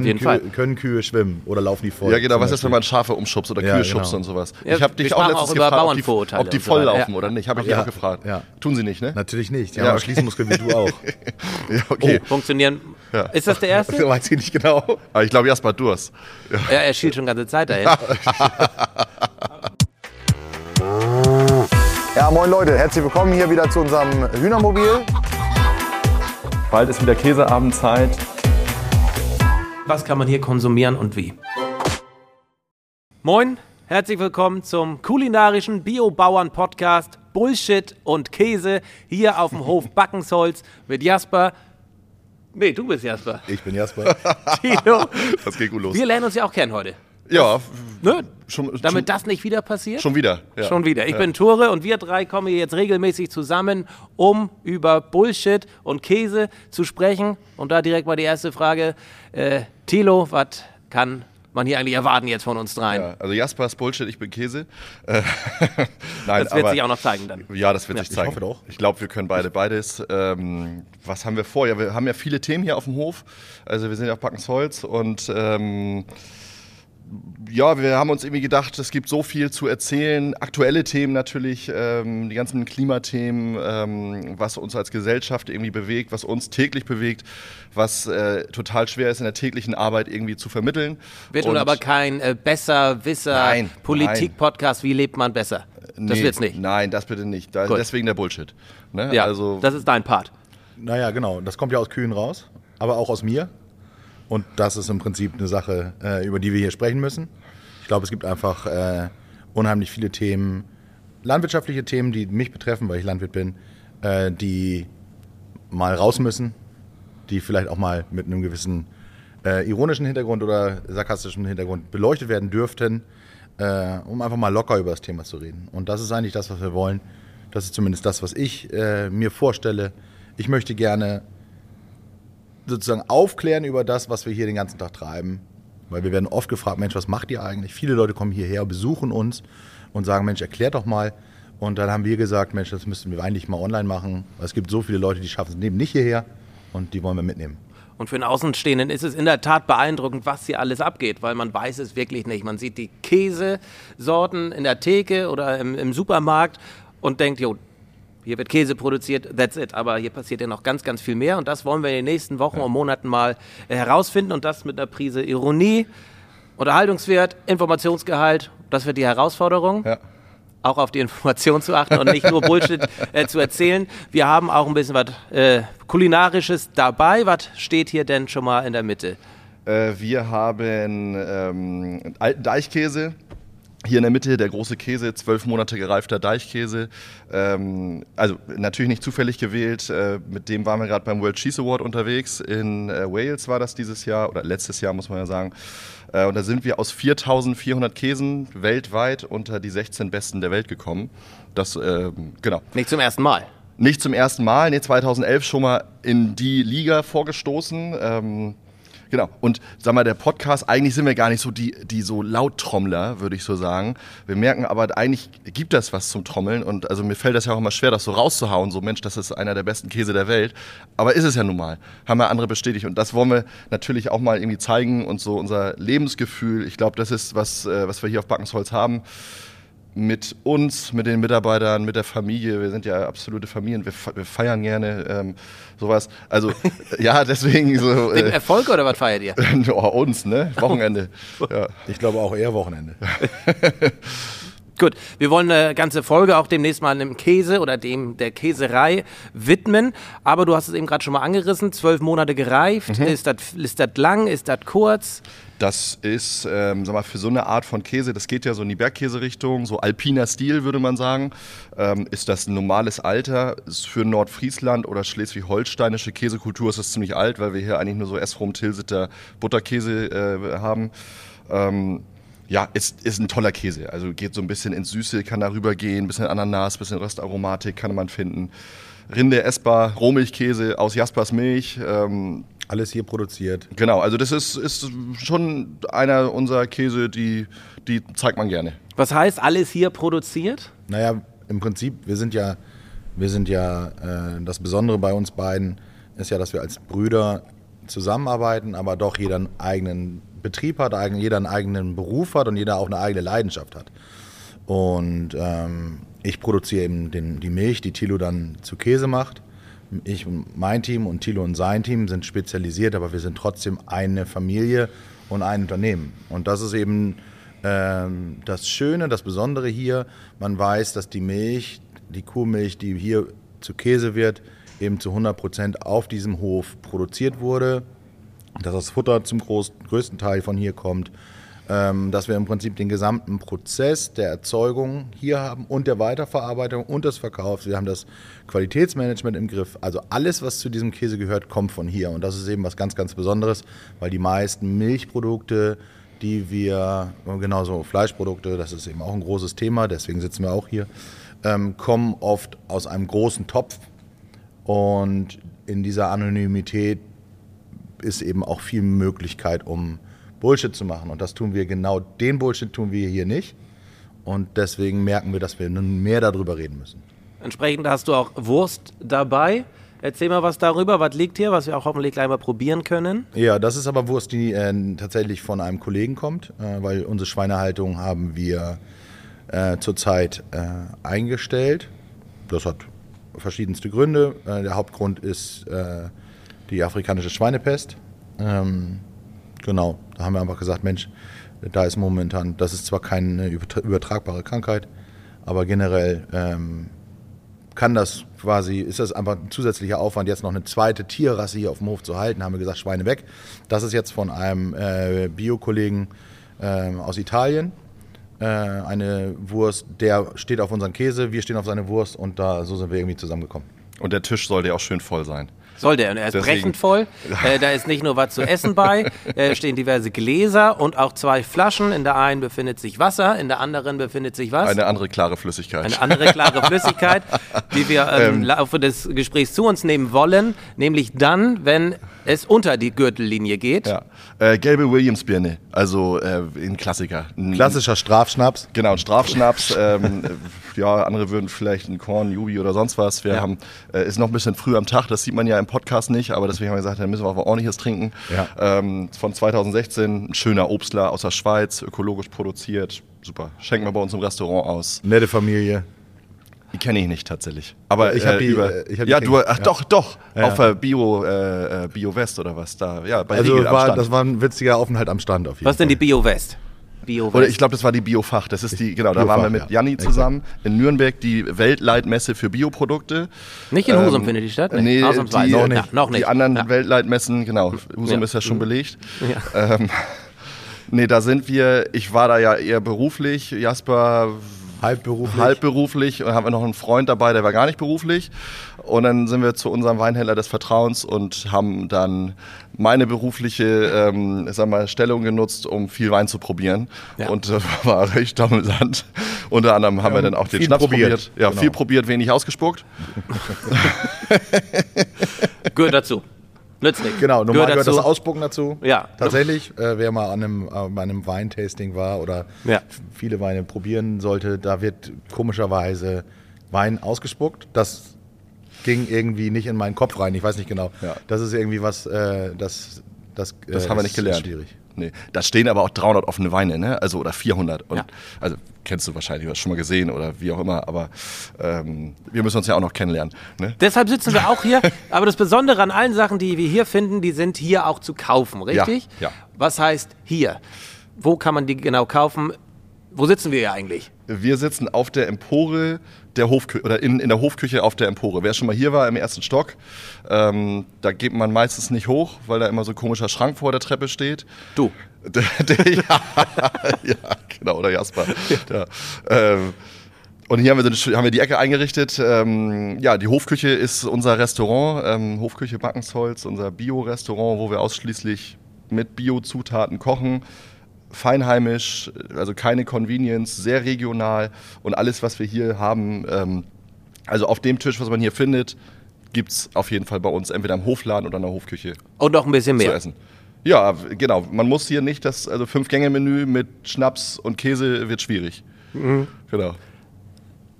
Auf jeden Kühe, Fall. Können Kühe schwimmen oder laufen die voll? Ja, genau. Was ist, wenn man Schafe umschubst oder Ja, Kühe genau. schubst und sowas? Ja, ich habe dich auch letztens auch über gefragt, ob die, ob die und so voll laufen Ja. oder nicht. Habe ich Ja. dich auch gefragt. Ja. Tun sie nicht, ne? Natürlich nicht. Die Ja, haben okay. Schließmuskeln wie du auch. Ja, okay. Funktionieren. Ja. Ist das der erste? Das weiß ich nicht genau. Aber ich glaube, Jasper hat Durst. Ja, er schielt schon ganze Zeit dahin. Ja, moin Leute, herzlich willkommen hier wieder zu unserem Hühnermobil. Bald ist wieder Käseabendzeit. Was kann man hier konsumieren und wie? Moin, herzlich willkommen zum kulinarischen Biobauern-Podcast Bullshit und Käse hier auf dem Hof Backensholz mit Jasper. Nee, du bist Jasper. Ich bin Jasper. Tino. Das geht gut los. Wir lernen uns ja auch kennen heute. Ja, Ne? schon, Damit schon, das nicht wieder passiert? schon wieder. Ja. Schon wieder. Ich bin Tore und wir drei kommen hier jetzt regelmäßig zusammen, um über Bullshit und Käse zu sprechen. Und da direkt mal die erste Frage. Äh, Thilo, was kann man hier eigentlich erwarten jetzt von uns dreien? Ja, also Jasper ist Bullshit, ich bin Käse. Nein, das wird aber, sich auch noch zeigen dann. Ja, das wird Ja, sich ich zeigen. hoffe doch. Ich glaube, wir können beide beides. Ähm, was haben wir vor? Ja, wir haben ja viele Themen hier auf dem Hof. Also wir sind ja auf Backensholz und ähm, ja, wir haben uns irgendwie gedacht, es gibt so viel zu erzählen. Aktuelle Themen natürlich, ähm, die ganzen Klimathemen, ähm, was uns als Gesellschaft irgendwie bewegt, was uns täglich bewegt, was äh, total schwer ist in der täglichen Arbeit irgendwie zu vermitteln. Wird nun aber kein äh, besser-wisser Nein, Politik-Podcast, wie lebt man besser? Das Nee, wird's nicht. Nein, das bitte nicht. Da, deswegen der Bullshit. Ne? Ja, also, das ist dein Part. Naja, genau. Das kommt ja aus Kühen raus, aber auch aus mir. Und das ist im Prinzip eine Sache, äh, über die wir hier sprechen müssen. Ich glaube, es gibt einfach äh, unheimlich viele Themen, landwirtschaftliche Themen, die mich betreffen, weil ich Landwirt bin, äh, die mal raus müssen, die vielleicht auch mal mit einem gewissen äh, ironischen Hintergrund oder sarkastischen Hintergrund beleuchtet werden dürften, äh, um einfach mal locker über das Thema zu reden. Und das ist eigentlich das, was wir wollen. Das ist zumindest das, was ich äh, mir vorstelle. Ich möchte gerne sozusagen aufklären über das, was wir hier den ganzen Tag treiben. Weil wir werden oft gefragt, Mensch, was macht ihr eigentlich? Viele Leute kommen hierher, besuchen uns und sagen, Mensch, erklärt doch mal. Und dann haben wir gesagt, Mensch, das müssten wir eigentlich mal online machen. Es gibt so viele Leute, die schaffen es eben nicht hierher und die wollen wir mitnehmen. Und für einen Außenstehenden ist es in der Tat beeindruckend, was hier alles abgeht, weil man weiß es wirklich nicht. Man sieht die Käsesorten in der Theke oder im, im Supermarkt und denkt, jo, hier wird Käse produziert, that's it. Aber hier passiert ja noch ganz, ganz viel mehr und das wollen wir in den nächsten Wochen und Monaten mal äh, herausfinden und das mit einer Prise Ironie, Unterhaltungswert, Informationsgehalt. Das wird die Herausforderung ja. auch auf die Information zu achten und nicht nur Bullshit äh, zu erzählen. Wir haben auch ein bisschen was äh, Kulinarisches dabei. Was steht hier denn schon mal in der Mitte? Äh, wir haben ähm, alten Deichkäse. Hier in der Mitte der große Käse, zwölf Monate gereifter Deichkäse. Ähm, also natürlich nicht zufällig gewählt. Äh, mit dem waren wir gerade beim World Cheese Award unterwegs. In äh, Wales war das dieses Jahr oder letztes Jahr, muss man ja sagen. Äh, und da sind wir aus 4400 Käsen weltweit unter die 16 besten der Welt gekommen. Das, äh, genau. Nicht zum ersten Mal. Nicht zum ersten Mal, nee, 2011 schon mal in die Liga vorgestoßen. Ähm, genau. Und sag mal, der Podcast, eigentlich sind wir gar nicht so die, die so Lauttrommler, würde ich so sagen. Wir merken aber, eigentlich gibt das was zum Trommeln. Und also mir fällt das ja auch immer schwer, das so rauszuhauen. So, Mensch, das ist einer der besten Käse der Welt. Aber ist es ja nun mal. Haben ja andere bestätigt. Und das wollen wir natürlich auch mal irgendwie zeigen und so unser Lebensgefühl. Ich glaube, das ist was, äh, was wir hier auf Backensholz haben mit uns, mit den Mitarbeitern, mit der Familie. Wir sind ja absolute Familien. Wir, fe- wir feiern gerne ähm, sowas. Also ja, deswegen so Den äh, Erfolg oder was feiert ihr? oh, uns, ne? Wochenende. Ja. Ich glaube auch eher Wochenende. Gut, wir wollen eine ganze Folge auch demnächst mal einem Käse oder dem der Käserei widmen. Aber du hast es eben gerade schon mal angerissen. Zwölf Monate gereift. Ist das ist das lang? Ist das kurz? Das ist, ähm, sag mal, für so eine Art von Käse, das geht ja so in die Bergkäse-Richtung, so alpiner Stil, würde man sagen, ähm, ist das ein normales Alter. Ist für Nordfriesland oder schleswig-holsteinische Käsekultur ist das ziemlich alt, weil wir hier eigentlich nur so Esrum, Tilsiter, Butterkäse äh, haben. Ähm, ja, ist, ist ein toller Käse. Also geht so ein bisschen ins Süße, kann darüber gehen, bisschen Ananas, bisschen Röstaromatik kann man finden. Rinde essbar, Rohmilchkäse aus Jaspers Milch. Ähm, Alles hier produziert. Genau, also das ist, ist schon einer unserer Käse, die, die zeigt man gerne. Was heißt alles hier produziert? Naja, im Prinzip, wir sind ja, wir sind ja, äh, das Besondere bei uns beiden ist ja, dass wir als Brüder zusammenarbeiten, aber doch jeder einen eigenen Betrieb hat, jeder einen eigenen Beruf hat und jeder auch eine eigene Leidenschaft hat. Und ähm, ich produziere eben den, die Milch, die Thilo dann zu Käse macht. Ich und mein Team und Thilo und sein Team sind spezialisiert, aber wir sind trotzdem eine Familie und ein Unternehmen. Und das ist eben ähm, das Schöne, das Besondere hier. Man weiß, dass die Milch, die Kuhmilch, die hier zu Käse wird, eben zu 100 Prozent auf diesem Hof produziert wurde, dass das Futter zum groß, größten Teil von hier kommt, ähm, dass wir im Prinzip den gesamten Prozess der Erzeugung hier haben und der Weiterverarbeitung und des Verkaufs. Wir haben das Qualitätsmanagement im Griff. Also alles, was zu diesem Käse gehört, kommt von hier. Und das ist eben was ganz, ganz Besonderes, weil die meisten Milchprodukte, die wir, genauso Fleischprodukte, das ist eben auch ein großes Thema, deswegen sitzen wir auch hier, ähm, kommen oft aus einem großen Topf. Und in dieser Anonymität ist eben auch viel Möglichkeit, um Bullshit zu machen. Und das tun wir genau, den Bullshit tun wir hier nicht. Und deswegen merken wir, dass wir nun mehr darüber reden müssen. Entsprechend hast du auch Wurst dabei. Erzähl mal was darüber, was liegt hier, was wir auch hoffentlich gleich mal probieren können. Ja, das ist aber Wurst, die äh, tatsächlich von einem Kollegen kommt, äh, weil unsere Schweinehaltung haben wir äh, zurzeit äh, eingestellt. Das hat verschiedenste Gründe. Äh, der Hauptgrund ist äh, die afrikanische Schweinepest. Ähm, genau, da haben wir einfach gesagt, Mensch, da ist momentan, das ist zwar keine übertra- übertragbare Krankheit, aber generell ähm, kann das quasi, ist das einfach ein zusätzlicher Aufwand, jetzt noch eine zweite Tierrasse hier auf dem Hof zu halten, haben wir gesagt, Schweine weg. Das ist jetzt von einem äh, Bio-Kollegen ähm, aus Italien. Äh, eine Wurst, der steht auf unseren Käse, wir stehen auf seine Wurst und da so sind wir irgendwie zusammengekommen. Und der Tisch sollte ja auch schön voll sein. Soll der. Und er ist Deswegen- brechend voll. Äh, da ist nicht nur was zu essen bei, äh, stehen diverse Gläser und auch zwei Flaschen. In der einen befindet sich Wasser, in der anderen befindet sich was? Eine andere klare Flüssigkeit. Eine andere klare Flüssigkeit, die wir ähm, im Laufe des Gesprächs zu uns nehmen wollen, nämlich dann, wenn es unter die Gürtellinie geht. ja. äh, gelbe Williams-Birne, also äh, ein Klassiker. Ein, Klassischer Strafschnaps. Genau, ein Strafschnaps. ähm, äh, ja, andere würden vielleicht ein Korn, Jubi oder sonst was. Wir Ja. haben, äh, ist noch ein bisschen früh am Tag, das sieht man ja im Podcast nicht, aber deswegen haben wir gesagt, dann müssen wir auch ordentliches trinken. Ja. Ähm, von 2016, ein schöner Obstler aus der Schweiz, ökologisch produziert. Super. Schenken wir bei uns im Restaurant aus. Nette Familie. Die kenne ich nicht tatsächlich. Aber Ich hab äh, die, über, äh, ich hab die ja, du, ach ja. doch, doch, Ja. auf der Bio, äh, äh, Bio West oder was da, ja, bei Also Riegel am war, Stand. das war ein witziger Aufenthalt am Stand auf jeden Was denn die Fall. Bio-West? Bio-West. Oder ich glaube, das war die Biofach. Das ist die, genau, da waren wir mit ja. Janni zusammen in Nürnberg, die Weltleitmesse für Bioprodukte. nicht in Husum findet die statt? Ähm, Nee, ausnahmsweise. die, noch Ja, nicht. noch nicht. Die anderen ja. Weltleitmessen, genau. Husum Ja. ist ja schon belegt. Ja. Ähm, nee, da sind wir, ich war da ja eher beruflich, Jasper Halbberuflich. halbberuflich und haben wir noch einen Freund dabei, der war gar nicht beruflich. Und dann sind wir zu unserem Weinhändler des Vertrauens und haben dann meine berufliche ähm, sag mal, Stellung genutzt, um viel Wein zu probieren. Ja. Und äh, war recht amüsant. Unter anderem haben wir dann auch den viel Schnaps probiert. probiert. Ja, Genau. viel probiert, wenig ausgespuckt. Gehört dazu. Nützt nichts. Genau, normal gehört dazu. das Ausspucken dazu. Ja. Tatsächlich, äh, wer mal an einem, äh, bei einem Weintasting war oder Ja. viele Weine probieren sollte, da wird komischerweise Wein ausgespuckt. Das ging irgendwie nicht in meinen Kopf rein. Ich weiß nicht genau. Ja. Das ist irgendwie was, äh, das, das, äh, Das haben wir ist nicht gelernt. Schwierig. Nee, da stehen aber auch 300 offene Weine, ne? Also oder 400. Und, Ja. Also kennst du wahrscheinlich, du hast schon mal gesehen oder wie auch immer. Aber ähm, wir müssen uns ja auch noch kennenlernen. Ne? Deshalb sitzen wir auch hier. Aber das Besondere an allen Sachen, die wir hier finden, die sind hier auch zu kaufen, richtig? ja. Was heißt hier? Wo kann man die genau kaufen? Wo sitzen wir hier eigentlich? Wir sitzen auf der Empore der Hofküche oder in, in der Hofküche auf der Empore. Wer schon mal hier war im ersten Stock, ähm, da geht man meistens nicht hoch, weil da immer so ein komischer Schrank vor der Treppe steht. Du. Der, der, ja, ja, genau, oder Jasper. Ja. Ähm, und hier haben wir, so eine- haben wir die Ecke eingerichtet. Ähm, ja, die Hofküche ist unser Restaurant, ähm, Hofküche Backensholz, unser Bio-Restaurant, wo wir ausschließlich mit Bio-Zutaten kochen. Feinheimisch, also keine Convenience, sehr regional und alles, was wir hier haben, ähm, also auf dem Tisch, was man hier findet, gibt es auf jeden Fall bei uns entweder im Hofladen oder in der Hofküche Und noch ein bisschen zu mehr. essen. Ja, genau. Man muss hier nicht das, also Fünf-Gänge-Menü mit Schnaps und Käse wird schwierig. Mhm. Genau.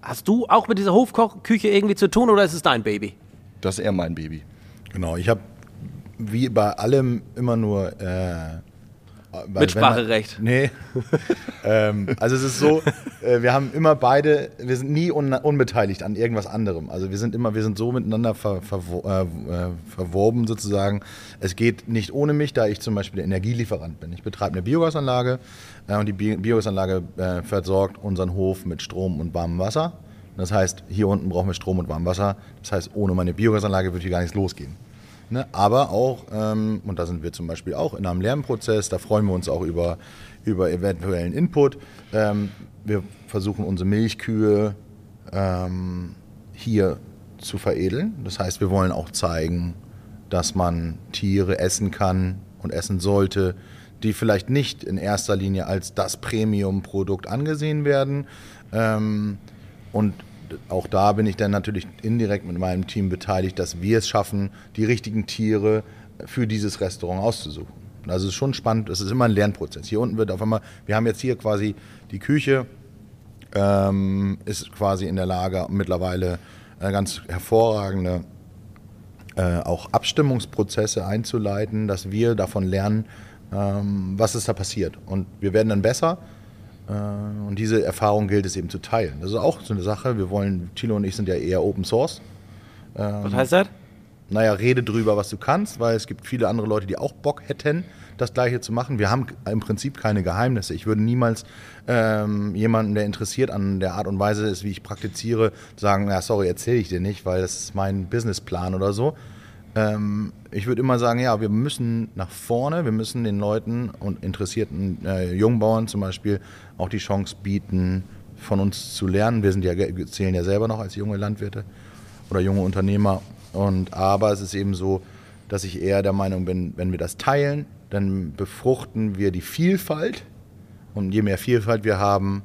Hast du auch mit dieser Hofkochküche irgendwie zu tun oder ist es dein Baby? Das ist eher mein Baby. Genau, ich habe wie bei allem immer nur äh, weil Mitspracherecht. Man, nee. ähm, also es ist so, äh, wir haben immer beide, wir sind nie un, unbeteiligt an irgendwas anderem. Also wir sind immer, wir sind so miteinander ver, verwo, äh, äh, verworben sozusagen. Es geht nicht ohne mich, da ich zum Beispiel der Energielieferant bin. Ich betreibe eine Biogasanlage äh, und die Bi Biogasanlage äh, versorgt unseren Hof mit Strom und warmem Wasser. Das heißt, hier unten brauchen wir Strom und warmes Wasser. Das heißt, ohne meine Biogasanlage würde hier gar nichts losgehen. Ne? Aber auch, ähm, und da sind wir zum Beispiel auch in einem Lernprozess, da freuen wir uns auch über, über eventuellen Input. Ähm, wir versuchen unsere Milchkühe ähm, hier zu veredeln. Das heißt, wir wollen auch zeigen, dass man Tiere essen kann und essen sollte, die vielleicht nicht in erster Linie als das Premium-Produkt angesehen werden. Ähm, und auch da bin ich dann natürlich indirekt mit meinem Team beteiligt, dass wir es schaffen, die richtigen Tiere für dieses Restaurant auszusuchen. Also es ist schon spannend, es ist immer ein Lernprozess. Hier unten wird auf einmal, wir haben jetzt hier quasi die Küche, ähm, ist quasi in der Lage mittlerweile äh, ganz hervorragende äh, auch Abstimmungsprozesse einzuleiten, dass wir davon lernen, ähm, was ist da passiert. Und wir werden dann besser und diese Erfahrung gilt es eben zu teilen. Das ist auch so eine Sache. Wir wollen, Thilo und ich sind ja eher Open Source. Was heißt das? Naja, rede drüber, was du kannst, weil es gibt viele andere Leute, die auch Bock hätten, das Gleiche zu machen. Wir haben im Prinzip keine Geheimnisse. Ich würde niemals ähm, jemanden, der interessiert an der Art und Weise ist, wie ich praktiziere, sagen, ja, sorry, erzähle ich dir nicht, weil das ist mein Businessplan oder so. Ähm, ich würde immer sagen, ja, wir müssen nach vorne, wir müssen den Leuten und interessierten äh, Jungbauern zum Beispiel auch die Chance bieten, von uns zu lernen. Wir sind ja, zählen ja selber noch als junge Landwirte oder junge Unternehmer. Und aber es ist eben so, dass ich eher der Meinung bin, wenn wir das teilen, dann befruchten wir die Vielfalt. Und je mehr Vielfalt wir haben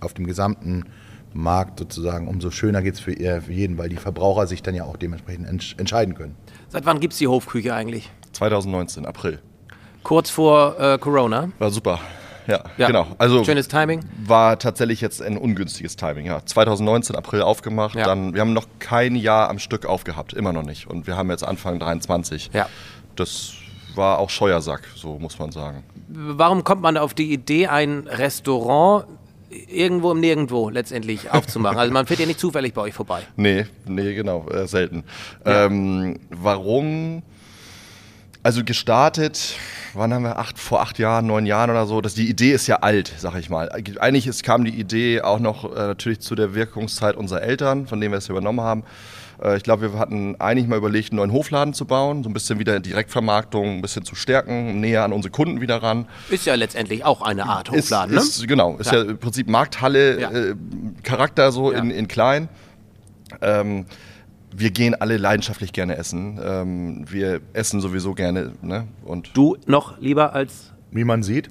auf dem gesamten Markt sozusagen, umso schöner geht es für, für jeden, weil die Verbraucher sich dann ja auch dementsprechend entscheiden können. Seit wann gibt es die Hofküche eigentlich? 2019, April. Kurz vor äh, Corona. War super. Ja, Ja. genau. Also Schönes Timing. war tatsächlich jetzt ein ungünstiges Timing. Ja, 2019 April aufgemacht, Ja. dann wir haben noch kein Jahr am Stück aufgehabt, immer noch nicht. Und wir haben jetzt Anfang 23. Ja. Das war auch Scheuersack, so muss man sagen. Warum kommt man auf die Idee, ein Restaurant irgendwo im Nirgendwo letztendlich aufzumachen? Also man fährt ja nicht zufällig bei euch vorbei. Nee, nee, genau, äh, selten. Ja. Ähm, warum? Also gestartet, wann haben wir, acht, vor acht Jahren, neun Jahren oder so, das, die Idee ist ja alt, sag ich mal. Eigentlich ist, kam die Idee auch noch äh, natürlich zu der Wirkungszeit unserer Eltern, von denen wir es übernommen haben. Äh, ich glaube, wir hatten eigentlich mal überlegt, einen neuen Hofladen zu bauen, so ein bisschen wieder Direktvermarktung, ein bisschen zu stärken, näher an unsere Kunden wieder ran. Ist ja letztendlich auch eine Art Hofladen, ist, ne? ist, Genau, ist ja. Ja. im Prinzip Markthalle, Ja. äh, Charakter so Ja. in, in klein. Ähm, wir gehen alle leidenschaftlich gerne essen. Ähm, wir essen sowieso gerne. Ne? Und Du noch lieber als Wie man sieht,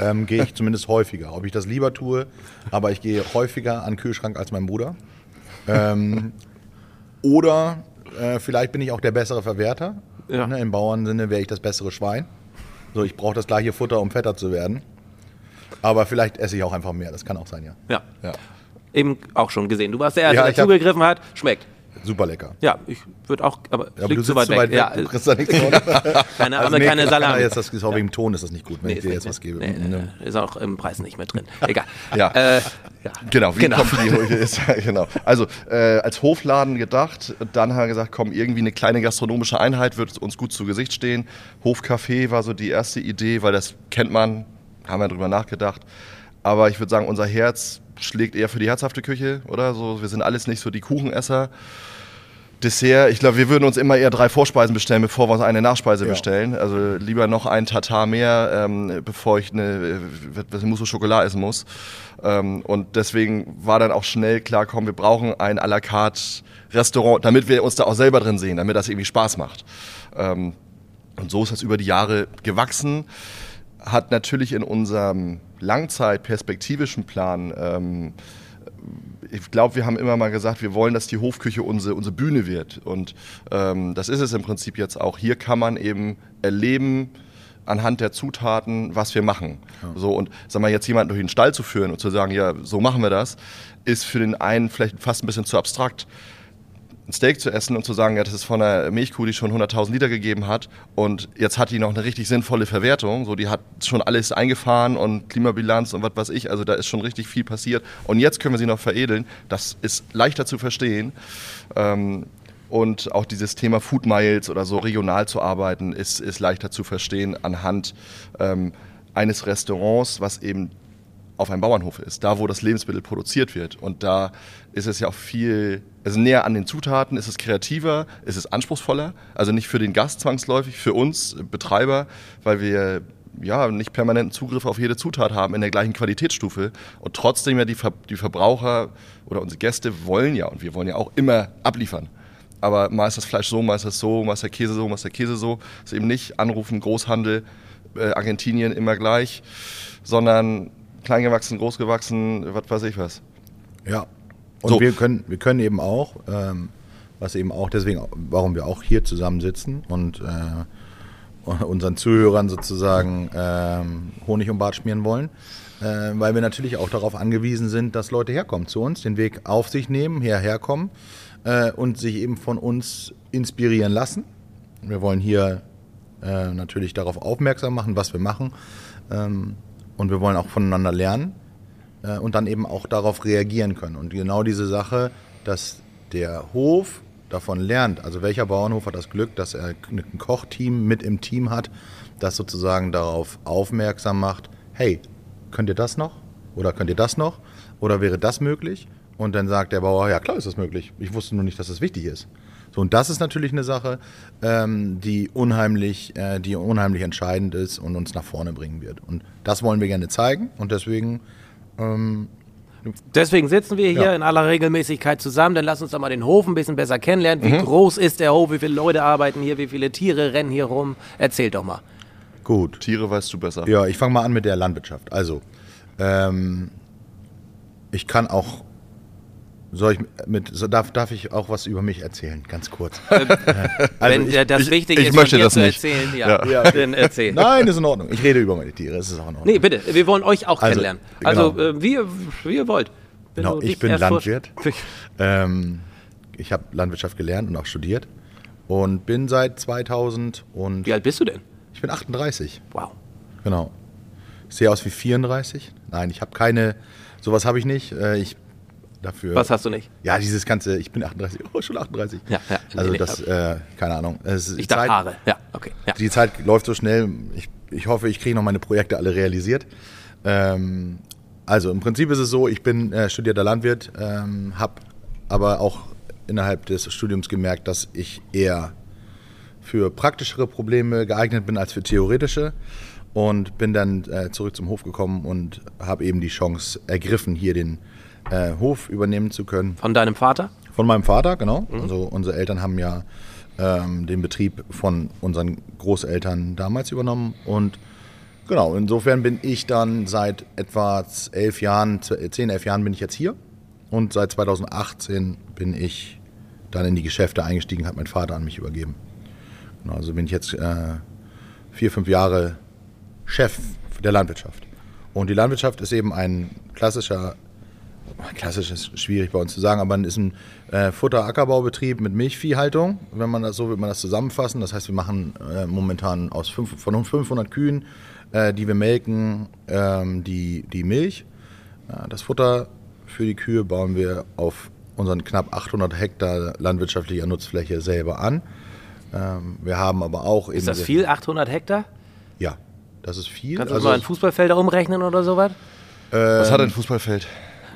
ähm, gehe ich zumindest häufiger. Ob ich das lieber tue, aber ich gehe häufiger an den Kühlschrank als mein Bruder. Ähm, oder äh, vielleicht bin ich auch der bessere Verwerter. Ja. Ne, Im Bauernsinne wäre ich das bessere Schwein. So, ich brauche das gleiche Futter, um fetter zu werden. Aber vielleicht esse ich auch einfach mehr. Das kann auch sein, ja. ja. ja. Eben auch schon gesehen. Du warst der Erste, Ja, der zugegriffen hat. Schmeckt. Super lecker. Ja, ich würde auch, aber, Ja, aber du zu sitzt weit weg. Ja, du kriegst da nichts keine, Also aber nee, keine Salami. Jetzt, das ist auch wegen dem Ton ist das nicht gut, wenn Nee, ich dir jetzt was gebe. Nee, nee, Ne? nee, ist auch im Preis nicht mit drin. Egal. Ja. Äh, ja. Genau, wie Genau. kommt die ist, ja, genau. Also äh, als Hofladen gedacht, dann haben wir gesagt, komm, irgendwie eine kleine gastronomische Einheit wird uns gut zu Gesicht stehen. Hofcafé war so die erste Idee, weil das kennt man, haben wir drüber nachgedacht. Aber ich würde sagen, unser Herz schlägt eher für die herzhafte Küche, oder? So, wir sind alles nicht so die Kuchenesser. Dessert, ich glaube, wir würden uns immer eher drei Vorspeisen bestellen, bevor wir uns eine Nachspeise Ja. bestellen. Also lieber noch ein Tatar mehr, ähm, bevor ich eine, äh, eine Mousse au Chocolat essen muss. Ähm, und deswegen war dann auch schnell klar, komm, wir brauchen ein à la carte Restaurant, damit wir uns da auch selber drin sehen, damit das irgendwie Spaß macht. Ähm, und so ist das über die Jahre gewachsen. Hat natürlich in unserem langzeitperspektivischen Plan ähm, ich glaube, wir haben immer mal gesagt, wir wollen, dass die Hofküche unsere, unsere Bühne wird. Und ähm, das ist es im Prinzip jetzt auch. Hier kann man eben erleben, anhand der Zutaten, was wir machen. So, und sag mal, jetzt jemanden durch den Stall zu führen und zu sagen, ja, so machen wir das, ist für den einen vielleicht fast ein bisschen zu abstrakt. Ein Steak zu essen und zu sagen, ja, das ist von einer Milchkuh, die schon 100.000 Liter gegeben hat. Und jetzt hat die noch eine richtig sinnvolle Verwertung, so die hat schon alles eingefahren und Klimabilanz und was weiß ich, also da ist schon richtig viel passiert. Und jetzt können wir sie noch veredeln, das ist leichter zu verstehen. Ähm, und auch dieses Thema Food Miles oder so regional zu arbeiten, ist, ist leichter zu verstehen anhand ähm, eines Restaurants, was eben auf einem Bauernhof ist, da wo das Lebensmittel produziert wird. Und da ist es ja auch viel, also näher an den Zutaten, ist es kreativer, ist es anspruchsvoller. Also nicht für den Gast zwangsläufig, für uns Betreiber, weil wir ja nicht permanenten Zugriff auf jede Zutat haben in der gleichen Qualitätsstufe. Und trotzdem ja die, Ver die Verbraucher oder unsere Gäste wollen ja, und wir wollen ja auch immer abliefern. Aber mal ist das Fleisch so, mal ist das so, mal ist der Käse so, mal ist der Käse so. Es ist eben nicht anrufen, Großhandel, äh, Argentinien immer gleich, sondern klein gewachsen, groß gewachsen, was weiß ich was. Ja. Und So. wir, können, wir können eben auch, ähm, was eben auch deswegen, warum wir auch hier zusammensitzen und äh, unseren Zuhörern sozusagen ähm, Honig um Bart schmieren wollen, äh, weil wir natürlich auch darauf angewiesen sind, dass Leute herkommen zu uns, den Weg auf sich nehmen, hierher kommen äh, und sich eben von uns inspirieren lassen. Wir wollen hier äh, natürlich darauf aufmerksam machen, was wir machen. Ähm, und wir wollen auch voneinander lernen äh, und dann eben auch darauf reagieren können. Und genau diese Sache, dass der Hof davon lernt, also welcher Bauernhof hat das Glück, dass er ein Kochteam mit im Team hat, das sozusagen darauf aufmerksam macht, hey, könnt ihr das noch? Oder könnt ihr das noch? Oder wäre das möglich? Und dann sagt der Bauer, ja klar ist das möglich. Ich wusste nur nicht, dass das wichtig ist. So, und das ist natürlich eine Sache, ähm, die, unheimlich, äh, die unheimlich entscheidend ist und uns nach vorne bringen wird. Und das wollen wir gerne zeigen. Und deswegen ähm, Deswegen sitzen wir hier Ja. in aller Regelmäßigkeit zusammen. Dann lass uns doch mal den Hof ein bisschen besser kennenlernen. Wie Mhm. groß ist der Hof? Wie viele Leute arbeiten hier? Wie viele Tiere rennen hier rum? Erzähl doch mal. gut. Tiere weißt du besser. Ja, ich fange mal an mit der Landwirtschaft. Also, ähm, ich kann auch. Soll ich mit, so darf, darf ich auch was über mich erzählen? Ganz kurz. Wenn äh, das ich- Wichtige ich ist, möchte das nicht. erzählen, ja, Ja. dann erzähl. Nein, ist in Ordnung. Ich rede über meine Tiere. Das ist auch in Ordnung. Nee, bitte, wir wollen euch auch Also, kennenlernen. Also, genau. äh, wie, ihr- wie ihr wollt. Wenn Genau, ich bin Landwirt. Ähm, ich habe Landwirtschaft gelernt und auch studiert. Und bin seit 2000 und Wie alt bist du denn? ich bin 38. Wow. Genau. Ich sehe aus wie 34. Nein, ich habe keine, sowas habe ich nicht. Äh, ich dafür. Was hast du nicht? Ja, dieses ganze, ich bin 38, oh, schon 38. Ja, ja. Also Nee, nee, das, äh, keine Ahnung. Ich dachte Zeit- Haare. Ja, okay. Ja. Die Zeit läuft so schnell. Ich, ich hoffe, ich kriege noch meine Projekte alle realisiert. Ähm, also im Prinzip ist es so, ich bin äh, studierter Landwirt, ähm, habe aber auch innerhalb des Studiums gemerkt, dass ich eher für praktischere Probleme geeignet bin als für theoretische und bin dann äh, zurück zum Hof gekommen und habe eben die Chance ergriffen, hier den äh, Hof übernehmen zu können. Von deinem Vater? Von meinem Vater, genau. Also unsere Eltern haben ja ähm, den Betrieb von unseren Großeltern damals übernommen und genau, insofern bin ich dann seit etwa elf Jahren, z- zehn, elf Jahren bin ich jetzt hier und seit 2018 bin ich dann in die Geschäfte eingestiegen, hat mein Vater an mich übergeben. Genau, also bin ich jetzt äh, vier, fünf Jahre Chef der Landwirtschaft. Und die Landwirtschaft ist eben ein klassischer klassisch ist schwierig bei uns zu sagen, aber es ist ein äh, Futter-Ackerbaubetrieb mit Milchviehhaltung, wenn man das so will man das zusammenfassen. Das heißt, wir machen äh, momentan aus fünf, von 500 Kühen, äh, die wir melken, ähm, die, die Milch. Äh, das Futter für die Kühe bauen wir auf unseren knapp 800 Hektar landwirtschaftlicher Nutzfläche selber an. Ähm, wir haben aber auch Ist das viel? 800 Hektar? Ja, das ist viel. Kannst du Also- mal in Fußballfelder umrechnen oder sowas? Was hat ein Fußballfeld?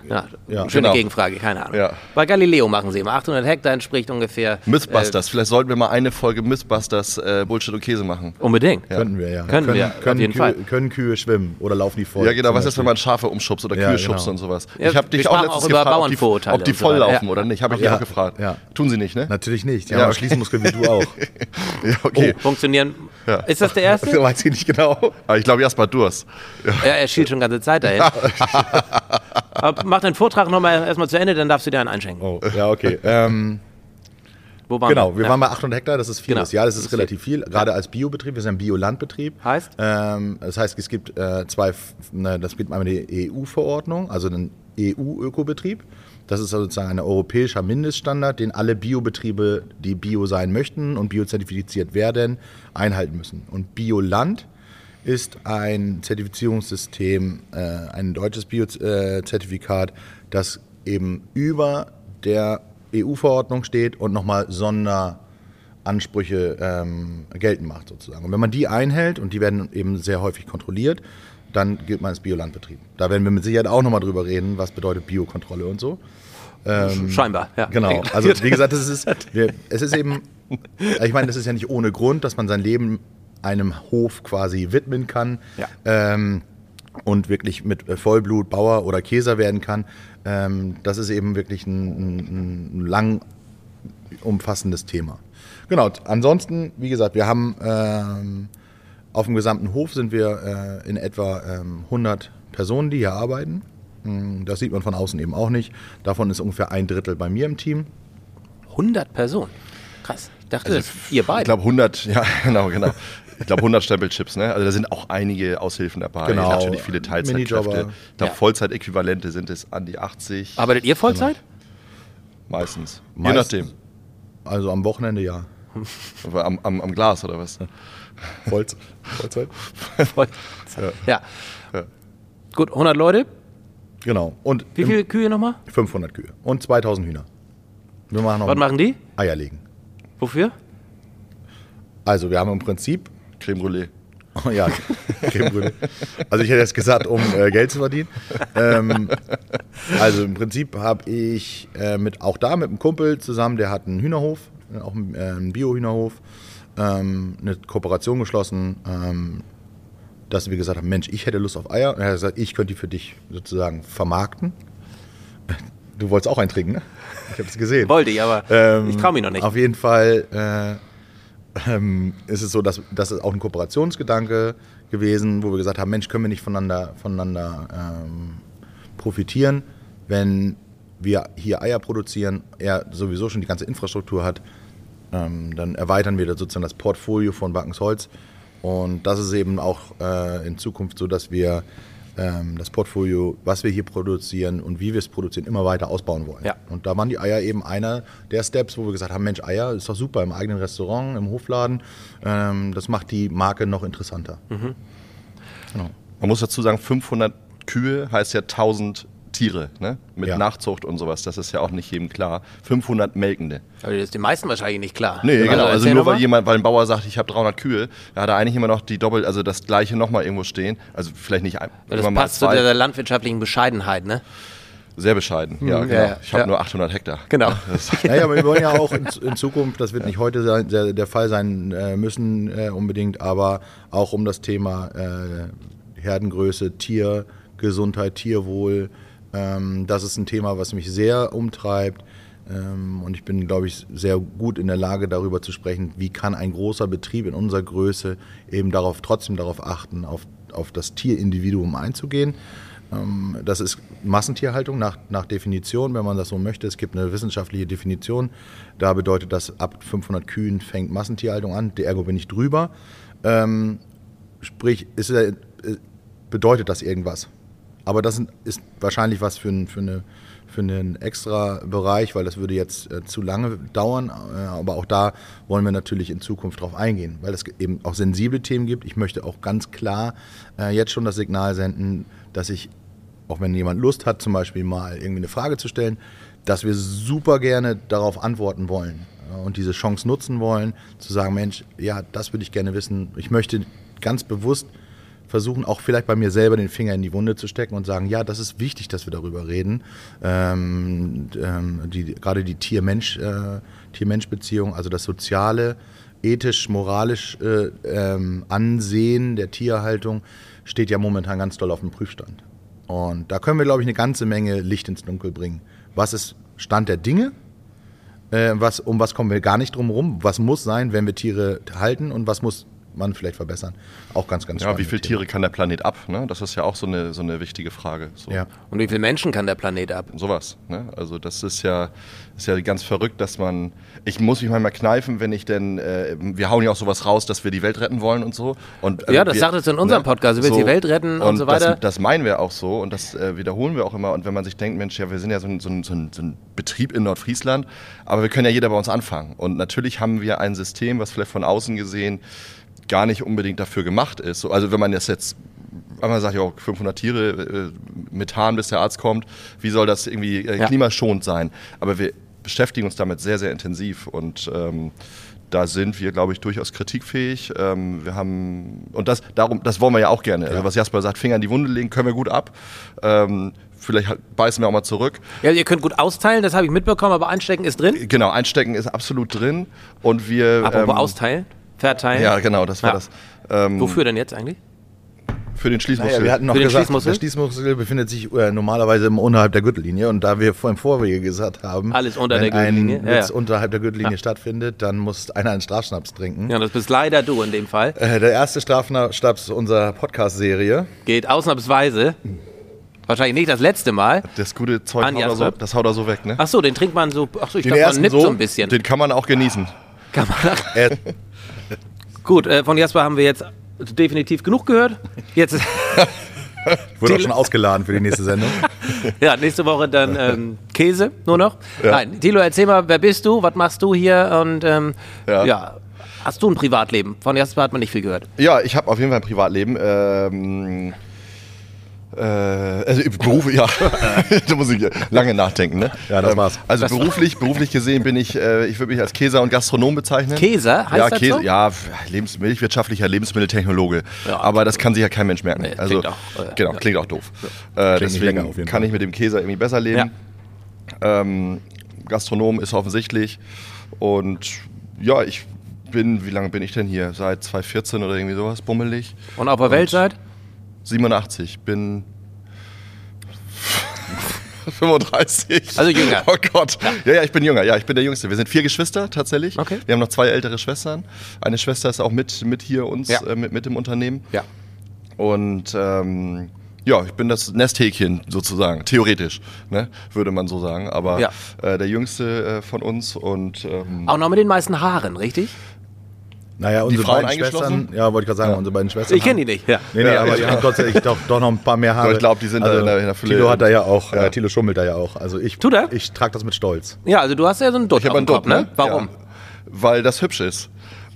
Ja, Ja, schöne genau. Gegenfrage, keine Ahnung. Ja. Bei Galileo machen sie immer. 800 Hektar entspricht ungefähr. Mythbusters. Vielleicht sollten wir mal eine Folge Mythbusters äh, Bullshit und Käse machen. Äh, unbedingt. Könnten wir, ja. Können können, wir, auf können, jeden Kühe, Fall. können Kühe schwimmen oder laufen die voll? Ja, genau. Was ist, wenn man Schafe umschubst oder Ja, Kühe genau. schubst und sowas? Ja, ich habe dich auch letztens auch über gefragt, ob die, ob die voll laufen Ja. oder nicht. Habe ich Ja. dich auch gefragt. Ja. Tun sie nicht, ne? Natürlich nicht. Die Ja, haben einen okay. Schließmuskel wie du auch. Ja, okay. Funktionieren. Ja. Ist das der erste? Weiß ich nicht genau. Aber ich glaube, Jasper Durst. Ja, er schielt schon die ganze Zeit dahin. Aber mach deinen Vortrag nochmal erstmal zu Ende, dann darfst du dir einen einschenken. Oh, ja, okay. Ähm, Wo waren genau, wir Ja. waren bei 800 Hektar, das ist viel. Genau. Ja, das ist Das relativ viel. Gerade als Biobetrieb, wir sind ein Biolandbetrieb. Heißt? Ähm, das heißt, es gibt äh, zwei, ne, das gibt einmal die EU-Verordnung, also dann EU-Ökobetrieb. Das ist also sozusagen ein europäischer Mindeststandard, den alle Biobetriebe, die bio sein möchten und biozertifiziert werden, einhalten müssen. Und Bioland ist ein Zertifizierungssystem, äh, ein deutsches Biozertifikat, das eben über der EU-Verordnung steht und nochmal Sonderansprüche ähm, geltend macht sozusagen. Und wenn man die einhält, und die werden eben sehr häufig kontrolliert, dann gilt man als Biolandbetrieb. Da werden wir mit Sicherheit auch nochmal drüber reden, was bedeutet Biokontrolle und so. Ähm, Scheinbar, ja. Genau. Also wie gesagt, es ist, wir, es ist eben, ich meine, das ist ja nicht ohne Grund, dass man sein Leben einem Hof quasi widmen kann Ja. ähm, und wirklich mit äh, Vollblut Bauer oder Käser werden kann. Ähm, das ist eben wirklich ein, ein, ein lang umfassendes Thema. Genau, ansonsten, wie gesagt, wir haben ähm, auf dem gesamten Hof sind wir äh, in etwa ähm, 100 Personen, die hier arbeiten. Mm, Das sieht man von außen eben auch nicht. Davon ist ungefähr ein Drittel bei mir im Team. 100 Personen. Krass. Ich dachte, Also, ihr Ich beide. glaube 100, ja genau, genau. Ich glaube 100 Stempelchips, ne? Also da sind auch einige Aushilfen dabei. Genau. Natürlich viele Teilzeitkräfte. Ich glaube Ja. Vollzeitäquivalente sind es an die 80 Arbeitet ihr Vollzeit? meistens. Je Meistens. nachdem. Also am Wochenende ja. Am, am, am Glas oder was? Vollz Vollzeit. Vollzeit. Ja. Gut, 100 Leute. Genau. Und Wie viele Kühe nochmal? 500 Kühe und 2000 Hühner. Wir machen noch Was machen die? Eier legen. Wofür? Also wir haben im Prinzip, Creme Brûlée. oh ja, Creme Brûlée. also ich hätte jetzt gesagt, um äh, Geld zu verdienen. Ähm, also im Prinzip habe ich äh, mit, auch da mit einem Kumpel zusammen, der hat einen Hühnerhof, äh, auch einen, äh, einen Bio-Hühnerhof, ähm, eine Kooperation geschlossen, ähm, dass wir gesagt haben, Mensch, ich hätte Lust auf Eier. Und er hat gesagt, ich könnte die für dich sozusagen vermarkten. Du wolltest auch einen trinken, ne? Ich habe es gesehen. Wollte ich, aber Ähm, ich traue mich noch nicht. Auf jeden Fall äh, ähm, ist es so, dass das ist auch ein Kooperationsgedanke gewesen, wo wir gesagt haben, Mensch, können wir nicht voneinander, voneinander ähm, profitieren, wenn wir hier Eier produzieren, er sowieso schon die ganze Infrastruktur hat, ähm, dann erweitern wir da sozusagen das Portfolio von Backensholz. Und das ist eben auch äh, in Zukunft so, dass wir das Portfolio, was wir hier produzieren und wie wir es produzieren, immer weiter ausbauen wollen. Ja. Und da waren die Eier eben einer der Steps, wo wir gesagt haben, Mensch, Eier ist doch super im eigenen Restaurant, im Hofladen. Ähm, das macht die Marke noch interessanter. Man muss dazu sagen, 500 Kühe heißt ja 1000 Tiere, ne? Mit Ja. Nachzucht und sowas. Das ist ja auch nicht jedem klar. 500 Melkende. Aber das ist den meisten wahrscheinlich nicht klar. Nee, genau. Also erzähl nur weil jemand, weil ein Bauer sagt, ich habe 300 Kühe, da hat er eigentlich immer noch die doppelt, also das gleiche nochmal irgendwo stehen. Also vielleicht nicht ein, immer das mal passt zu der landwirtschaftlichen Bescheidenheit, ne? Sehr bescheiden. Ja, genau. ja, ja. Ich habe Ja. nur 800 Hektar. Genau. Naja, aber wir wollen ja auch in, in Zukunft, das wird nicht heute sein, der, der Fall sein äh, müssen äh, unbedingt, aber auch um das Thema äh, Herdengröße, Tiergesundheit, Tierwohl, ähm, das ist ein Thema, was mich sehr umtreibt. Ähm, und ich bin, glaube ich, sehr gut in der Lage, darüber zu sprechen, wie kann ein großer Betrieb in unserer Größe eben darauf, trotzdem darauf achten, auf, auf das Tierindividuum einzugehen. Ähm, Das ist Massentierhaltung nach, nach Definition, wenn man das so möchte. Es gibt eine wissenschaftliche Definition. Da bedeutet das, ab 500 Kühen fängt Massentierhaltung an. Ergo bin ich drüber. Ähm, sprich, ist, äh, bedeutet das irgendwas? Aber das ist wahrscheinlich was für, für, eine, für einen extra Bereich, weil das würde jetzt äh, zu lange dauern. Äh, aber auch da wollen wir natürlich in Zukunft drauf eingehen, weil es eben auch sensible Themen gibt. Ich möchte auch ganz klar äh, jetzt schon das Signal senden, dass ich, auch wenn jemand Lust hat, zum Beispiel mal irgendwie eine Frage zu stellen, dass wir super gerne darauf antworten wollen und diese Chance nutzen wollen, zu sagen, Mensch, ja, das würde ich gerne wissen. Ich möchte ganz bewusst versuchen, auch vielleicht bei mir selber den Finger in die Wunde zu stecken und sagen, ja, das ist wichtig, dass wir darüber reden. Ähm, ähm, die, gerade die Tier-Mensch, äh, Tier-Mensch-Beziehung, also das soziale, ethisch, moralisch äh, ähm, Ansehen der Tierhaltung steht ja momentan ganz doll auf dem Prüfstand. Und da können wir, glaube ich, eine ganze Menge Licht ins Dunkel bringen. Was ist Stand der Dinge? Äh, was, um was kommen wir gar nicht drum herum? Was muss sein, wenn wir Tiere halten und was muss man vielleicht verbessern. Auch ganz, ganz Ja, wie viele. Tiere kann der Planet ab? Ne? Das ist ja auch so eine, so eine wichtige Frage. So. Ja. Und wie viele Menschen kann der Planet ab? Sowas. Ne? Also das ist ja, ist ja ganz verrückt, dass man. Ich muss mich manchmal kneifen, wenn ich denn. Äh, wir hauen ja auch sowas raus, dass wir die Welt retten wollen und so. Und, äh, Ja, das wir, sagtest du in unserem Podcast, du willst die Welt retten und so weiter. Das, das meinen wir auch so und das äh, wiederholen wir auch immer. Und wenn man sich denkt, Mensch, ja, wir sind ja so ein, so, ein, so, ein, so ein Betrieb in Nordfriesland, aber wir können ja jeder bei uns anfangen. Und natürlich haben wir ein System, was vielleicht von außen gesehen gar nicht unbedingt dafür gemacht ist. So, also wenn man das jetzt einmal sagt, ja, 500 Tiere, äh, Methan, bis der Arzt kommt, wie soll das irgendwie äh, Ja. klimaschonend sein? Aber wir beschäftigen uns damit sehr, sehr intensiv und ähm, da sind wir, glaube ich, durchaus kritikfähig. Ähm, wir haben, und das, darum, das wollen wir ja auch gerne. Also was Jasper sagt, Finger in die Wunde legen, können wir gut ab. Ähm, vielleicht halt beißen wir auch mal zurück. Ja, ihr könnt gut austeilen, das habe ich mitbekommen, aber Anstecken ist drin. Genau, einstecken ist absolut drin und wir... Apropos ähm, austeilen, verteilen. Ja, genau, das war Ja. das. Ähm, Wofür denn jetzt eigentlich? Für den Schließmuskel. Naja, wir hatten noch gesagt, Schließmuskel? der Schließmuskel befindet sich äh, normalerweise im- unterhalb der Gürtellinie und da wir vor im Vorwege gesagt haben, Alles unter wenn der Gürtellinie, ein ja, Witz ja. unterhalb der Gürtellinie stattfindet, dann muss einer einen Strafschnaps trinken. Ja, das bist leider du in dem Fall. Äh, der erste Strafschnaps unserer Podcast-Serie. Geht ausnahmsweise. Wahrscheinlich nicht das letzte Mal. Das gute Zeug haut er, so, das haut er so weg, ne? Ach so, den trinkt man so. Ach so, ich Den dachte, man ersten nippt so, so ein bisschen. Den kann man auch genießen. Kann man Äh, Gut, äh, von Jasper haben wir jetzt definitiv genug gehört. Jetzt, wurde auch schon ausgeladen für die nächste Sendung. ja, nächste Woche dann ähm, Käse nur noch. Nein, Tilo, erzähl mal, wer bist du? Was machst du hier? Und ähm, ja. Ja. hast du ein Privatleben? Von Jasper hat man nicht viel gehört. Ja, ich habe auf jeden Fall ein Privatleben. Ähm, äh, also Beruf, ja, da muss ich lange nachdenken. Ne? Ja, das war's. Also Das beruflich, beruflich gesehen bin ich, äh, ich würde mich als Käser und Gastronom bezeichnen. Käser? Heißt ja, das Käse, so? ja, Lebens milchwirtschaftlicher Lebensmitteltechnologe. Ja, Aber das kann sich ja kein Mensch merken. Nee, also, klingt auch, äh, genau, ja. klingt auch doof. Äh, nicht deswegen lecker auf jeden kann ich mit dem Käser irgendwie besser leben. Ähm, Gastronom ist offensichtlich. Und ja, ich bin, wie lange bin ich denn hier? Seit 2014 oder irgendwie sowas, bummelig. Und auf der Welt seid? 87, bin 35. Also jünger. Oh Gott. Ja. ja, ich bin jünger. Ja, ich bin der Jüngste. Wir sind vier Geschwister tatsächlich. Okay. Wir haben noch zwei ältere Schwestern. Eine Schwester ist auch mit, mit hier uns, Ja. äh, mit, mit im Unternehmen. Ja. Und ähm, ja, ich bin das Nesthäkchen sozusagen, theoretisch, ne, würde man so sagen. Aber Ja. äh, der Jüngste äh, von uns und ähm, Auch noch mit den meisten Haaren, richtig? Naja, unsere Frauen beiden Schwestern, ja, wollte ich gerade sagen, unsere beiden Schwestern. Ich kenne die nicht. Ja. Nee, nee, Ja, aber ich- die haben tatsächlich doch, doch noch ein paar mehr Haare. Ich glaub, die sind also, in der- in der Fülle- Tilo hat da ja auch, Ja. äh, Tilo schummelt da ja auch. Also ich, Tut er? ich trage das mit Stolz. ja, also du hast ja so einen Dutt ich habe einen Dutt, ne? Warum? Ja, weil das hübsch ist.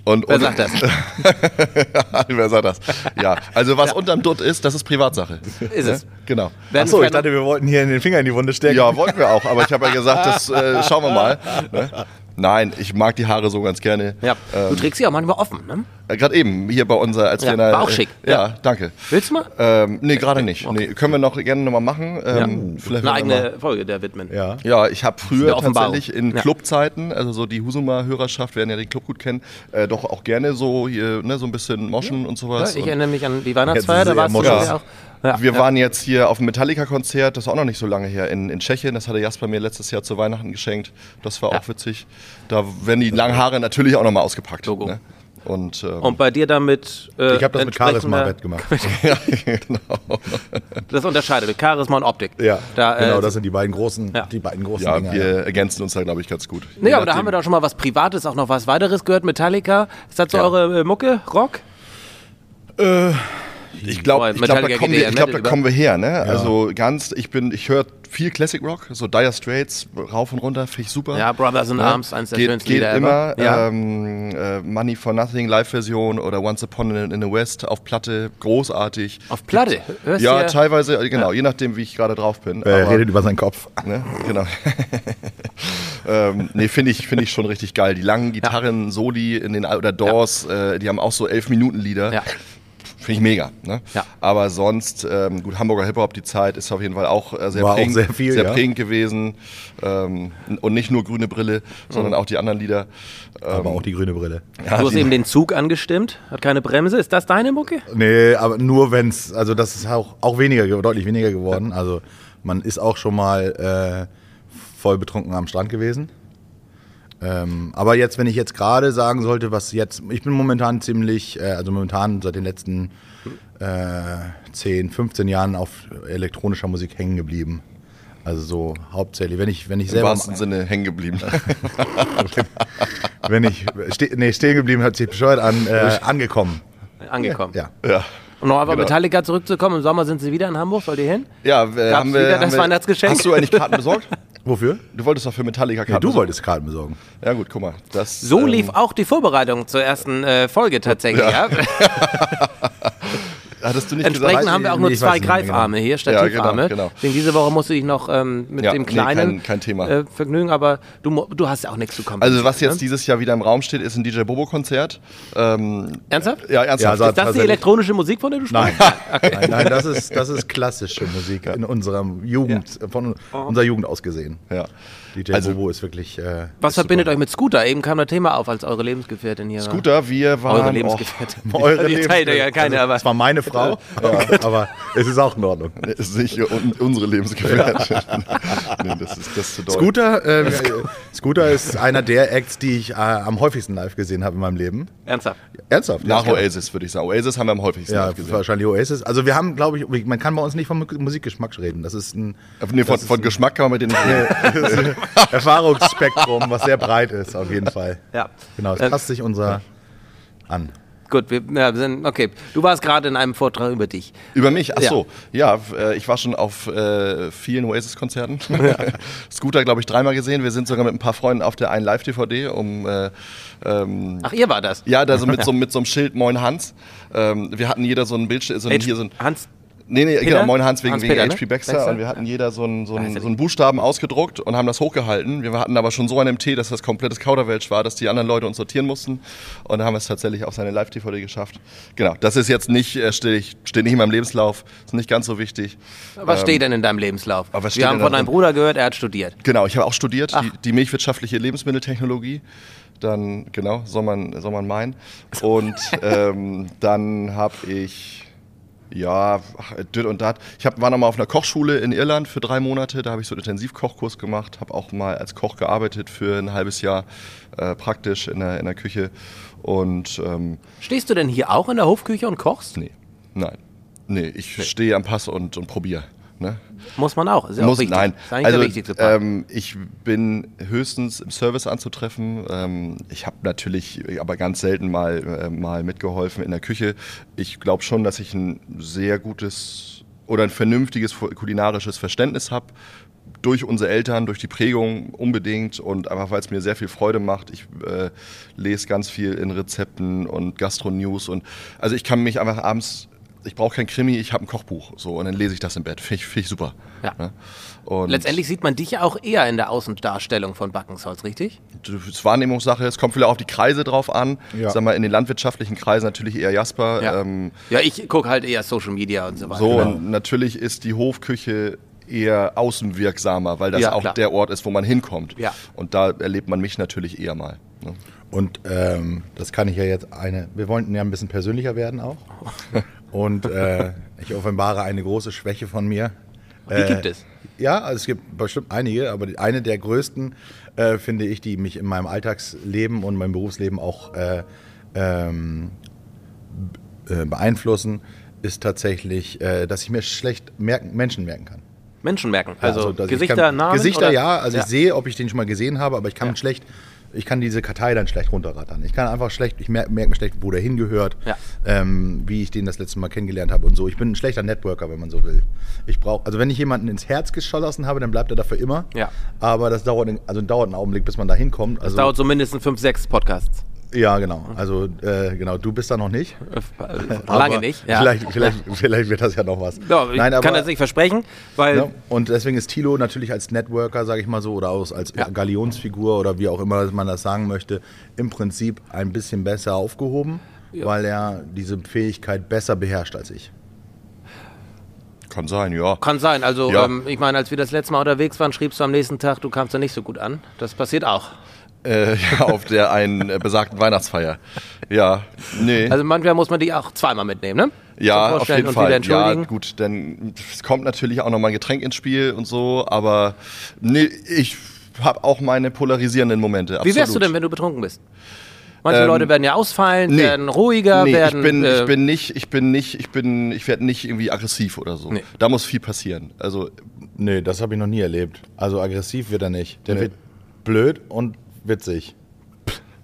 Und, Wer sagt das? Wer sagt das? Ja, also was unterm Dutt ist, das ist Privatsache. Ist es. Genau. Werden Achso, ich dachte, wir wollten hier in den Finger in die Wunde stecken. Ja, wollten wir auch, aber ich habe ja gesagt, das äh, schauen wir mal. Ne? Nein, ich mag die Haare so ganz gerne. Ja. Du trägst sie auch manchmal offen, ne? Äh, Gerade eben, hier bei unser, als Ja, wir in der- war auch schick. Äh, ja, danke. Willst du mal? Ähm, nee, gerade nicht. Nee, können wir noch gerne nochmal machen. Ähm, vielleicht Eine eigene Folge der widmen. Ja. Ja, ich habe früher tatsächlich in Ja. Clubzeiten, also so die Husumer Hörerschaft werden ja den Club gut kennen, äh, doch auch gerne so hier, ne, so ein bisschen moschen und Ja, sowas. ich erinnere mich an die Weihnachtsfeier, da warst du ja auch. Ja, wir ja. waren jetzt hier auf dem Metallica-Konzert, das ist auch noch nicht so lange her, in, in Tschechien. Das hatte Jasper mir letztes Jahr zu Weihnachten geschenkt. Das war Ja. auch witzig. Da werden die langen Haare natürlich auch nochmal ausgepackt. Logo. Ne? Und, ähm, Und bei dir damit. Äh, Ich habe das mit Charisma wettgemacht. ja, genau. Das unterscheidet mit Charisma und Optik. Ja, da, genau, äh, das sind die beiden großen, Ja. die beiden großen ja, Dinger. wir ja. ergänzen uns da, glaube ich, ganz gut. Nee, Je aber da haben wir doch schon mal was Privates, auch noch was weiteres gehört. Metallica. Ist das so Ja. eure äh, Mucke? Rock? Ich glaube, glaub, da, kommen wir, ich glaub, da kommen wir her. Ne? Also ganz, ich bin, ich höre viel Classic Rock, so Dire Straits, rauf und runter, finde ich super. Ja, Brothers in Ne? Arms, eins der geht, schönsten geht Lieder immer. Ja. Ähm, äh, Money for Nothing Live-Version oder Once Upon in, in the West auf Platte, großartig. Auf Platte? Hörst Ja, teilweise, äh, genau, je nachdem, wie ich gerade drauf bin. Er redet über seinen Kopf. Ne? Genau. ähm, nee, finde ich, find ich schon richtig geil. Die langen Gitarren, Soli in den oder Doors, äh, die haben auch so elf Minuten Lieder. Ja. Finde ich mega. Ne? Ja. Aber sonst, ähm, gut, Hamburger Hip-Hop, die Zeit ist auf jeden Fall auch äh, sehr, War auch prägend, sehr viel, ja. prägend gewesen. Ähm, und nicht nur grüne Brille, Mhm. sondern auch die anderen Lieder. aber auch die grüne Brille. Ja, Du hast eben den Zug angestimmt, hat keine Bremse. Ist das deine Mucke? Nee, aber nur wenn's, also das ist auch, auch weniger, ge- deutlich weniger geworden. Also man ist auch schon mal äh, voll betrunken am Strand gewesen. Ähm, aber jetzt, wenn ich jetzt gerade sagen sollte, was jetzt, ich bin momentan ziemlich, äh, also momentan seit den letzten äh, 10, 15 Jahren auf elektronischer Musik hängen geblieben. Also so hauptsächlich, wenn ich, wenn ich Im selber, wahrsten Sinne hängen geblieben. wenn ich, ste nee, stehen geblieben hört sich bescheuert an, äh, angekommen. Angekommen. Ja. ja. Um noch einfach Genau. Metallica zurückzukommen, im Sommer sind sie wieder in Hamburg, wollt ihr hin? Ja, äh, haben wir, wieder haben das wir, Weihnachtsgeschenk? Hast du eigentlich Karten besorgt? Wofür? Du wolltest doch für Metallica Karten Ja, du besorgen. wolltest Karten besorgen. Ja gut, guck mal. Das, So ähm, lief auch die Vorbereitung zur ersten äh, Folge tatsächlich. Ja. Hattest du nicht Entsprechend gesagt? haben wir auch Nee, nur ich zwei mehr Greifarme hier, Ja, Stativarme. genau, genau. Deswegen diese Woche musste ich noch ähm, mit Ja, dem nee, kleinen kein- kein Thema. Äh, Vergnügen, aber du, du hast ja auch nichts zu kommen. Also was jetzt dieses Jahr wieder im Raum steht, ist ein DJ Bobo Konzert. Ähm, Ernsthaft? ja, ernsthaft. Ja, Ist das die elektronische Musik, von der du Nein, sprichst? nein, nein, das ist, das ist klassische Musik in unserer Jugend, von unserer Jugend aus gesehen. ja. DJ Also- Bobo ist wirklich. Äh, Was ist verbindet super. euch mit Scooter? Eben kam das Thema auf, als eure Lebensgefährtin hier Scooter, wir war. Eure waren Lebensgefährtin. Eure Die teilt ihr ja keine, also, aber. Es war meine Frau, aber es ist auch in Ordnung. auch, ist nicht un- unsere Lebensgefährtin. nee, das ist das ist zu doll. Scooter, äh, Scooter ist einer der Acts, die ich äh, am häufigsten live gesehen habe in meinem Leben. Ernsthaft. Ernsthaft? Nach ja, Oasis würde ich sagen. Oasis haben wir am häufigsten Ja, live gesehen. wahrscheinlich Oasis. Also wir haben, glaube ich, man kann bei uns nicht vom Musikgeschmack reden. Das ist ein Nee, von, von Geschmack kann man mit reden. Erfahrungsspektrum, was sehr breit ist, auf jeden Fall. Ja. Genau, es Äh, passt sich unser an. Gut, wir ja, wir sind, okay. Du warst gerade in einem Vortrag über dich. Über mich, ach so. Ja, äh, ich war schon auf äh, vielen Oasis-Konzerten. Scooter, glaube ich, dreimal gesehen. Wir sind sogar mit ein paar Freunden auf der einen Live-DVD, um äh, ähm, Ach, ihr war das. ja, da so mit so, mit so einem Schild Moin Hans. Ähm, wir hatten jeder so ein Bildschirm, so ein, hier so ein Hans, Nee, nee, Peter? genau, Moin Hans wegen, Hans-Peter, wegen ne? HP Baxter, Baxter? und wir hatten jeder so einen, so, Ah, einen, so einen Buchstaben ausgedruckt und haben das hochgehalten. Wir hatten aber schon so einen MT, dass das komplettes Kauderwelsch war, dass die anderen Leute uns sortieren mussten und dann haben wir es tatsächlich auf seine Live-DVD geschafft. Genau, das ist jetzt nicht, äh, steht, steht nicht in meinem Lebenslauf, ist nicht ganz so wichtig. was Ähm, steht denn in deinem Lebenslauf? Wir haben von da deinem? Bruder gehört, er hat studiert. Genau, ich habe auch studiert, die, die milchwirtschaftliche Lebensmitteltechnologie. Dann, genau, soll man, soll man meinen. Und ähm, dann habe ich, ja, dit und dat. Ich hab, war nochmal auf einer Kochschule in Irland für drei Monate. Da habe ich so einen Intensivkochkurs gemacht, habe auch mal als Koch gearbeitet für ein halbes Jahr äh, praktisch in der, in der Küche. Und ähm, Stehst du denn hier auch in der Hofküche und kochst? nee, nein. Nee, ich stehe am Pass und, und probiere. Ne? Muss man auch. Ist ja muss, auch wichtig. nein. Also, ähm, ich bin höchstens im Service anzutreffen. Ähm, ich habe natürlich aber ganz selten mal, äh, mal mitgeholfen in der Küche. Ich glaube schon, dass ich ein sehr gutes oder ein vernünftiges kulinarisches Verständnis habe. Durch unsere Eltern, durch die Prägung unbedingt und einfach weil es mir sehr viel Freude macht. Ich äh, lese ganz viel in Rezepten und Gastronews und also ich kann mich einfach abends, ich brauche kein Krimi, ich habe ein Kochbuch so und dann lese ich das im Bett. Finde ich, find ich super. Ja. Ne? Und Letztendlich sieht man dich ja auch eher in der Außendarstellung von Backensholz, richtig? das ist Wahrnehmungssache, es kommt vielleicht auf die Kreise drauf an. Ja. Sag mal, in den landwirtschaftlichen Kreisen natürlich eher Jasper. Ja, Ähm, ja ich gucke halt eher Social Media und so weiter. so, Genau. und natürlich ist die Hofküche eher außenwirksamer, weil das Ja, auch klar. der Ort ist, wo man hinkommt. Ja. Und da erlebt man mich natürlich eher mal. Ne? Und ähm, das kann ich ja jetzt eine. Wir wollten ja ein bisschen persönlicher werden auch. Und äh, ich offenbare eine große Schwäche von mir. Die gibt es. Ja, also es gibt bestimmt einige, aber eine der größten, äh, finde ich, die mich in meinem Alltagsleben und meinem Berufsleben auch äh, ähm, äh, beeinflussen, ist tatsächlich, äh, dass ich mir schlecht merken, Menschen merken kann. Menschen merken. Ja, Also, ich Gesichter, kann, Namen? Gesichter, oder? ja. Also Ja. ich sehe, ob ich den schon mal gesehen habe, aber ich kann Ja. schlecht, ich kann diese Kartei dann schlecht runterrattern. Ich kann einfach schlecht, ich merke merk mir schlecht, wo der hingehört, Ja. ähm, wie ich den das letzte Mal kennengelernt habe und so. Ich bin ein schlechter Networker, wenn man so will. Ich brauche, also wenn ich jemanden ins Herz geschossen habe, dann bleibt er dafür immer. Ja. Aber das dauert, also dauert einen Augenblick, bis man da hinkommt. Das Also, dauert so mindestens fünf, sechs Podcasts. Ja, genau. Also äh, genau, du bist da noch nicht. Lange Aber nicht. Ja. Vielleicht, vielleicht, vielleicht wird das ja noch was. Ja, ich kann das nicht versprechen, weil Ja, und deswegen ist Thilo natürlich als Networker, sage ich mal so, oder aus, als Ja. Galionsfigur oder wie auch immer man das sagen möchte, im Prinzip ein bisschen besser aufgehoben, Ja. weil er diese Fähigkeit besser beherrscht als ich. Kann sein, ja. kann sein. Also Ja. ähm, ich meine, als wir das letzte Mal unterwegs waren, schriebst du am nächsten Tag, du kamst da nicht so gut an. Das passiert auch. Äh, ja auf der einen äh, besagten Weihnachtsfeier. Ja, nee. Also manchmal muss man die auch zweimal mitnehmen, ne? Ja, auf jeden Fall. Ja, gut, dann es kommt natürlich auch noch mal ein Getränk ins Spiel und so, aber nee, ich habe auch meine polarisierenden Momente. Wie wärst du absolut. denn, wenn du betrunken bist? Manche Ähm, Leute werden ja ausfallen, Nee. werden ruhiger, nee, werden. ich bin, äh, ich bin nicht, ich bin nicht, ich bin, ich werde nicht irgendwie aggressiv oder so. Nee. Da muss viel passieren. Also Nee, das habe ich noch nie erlebt. Also aggressiv wird er nicht. Der Nee. wird blöd und witzig.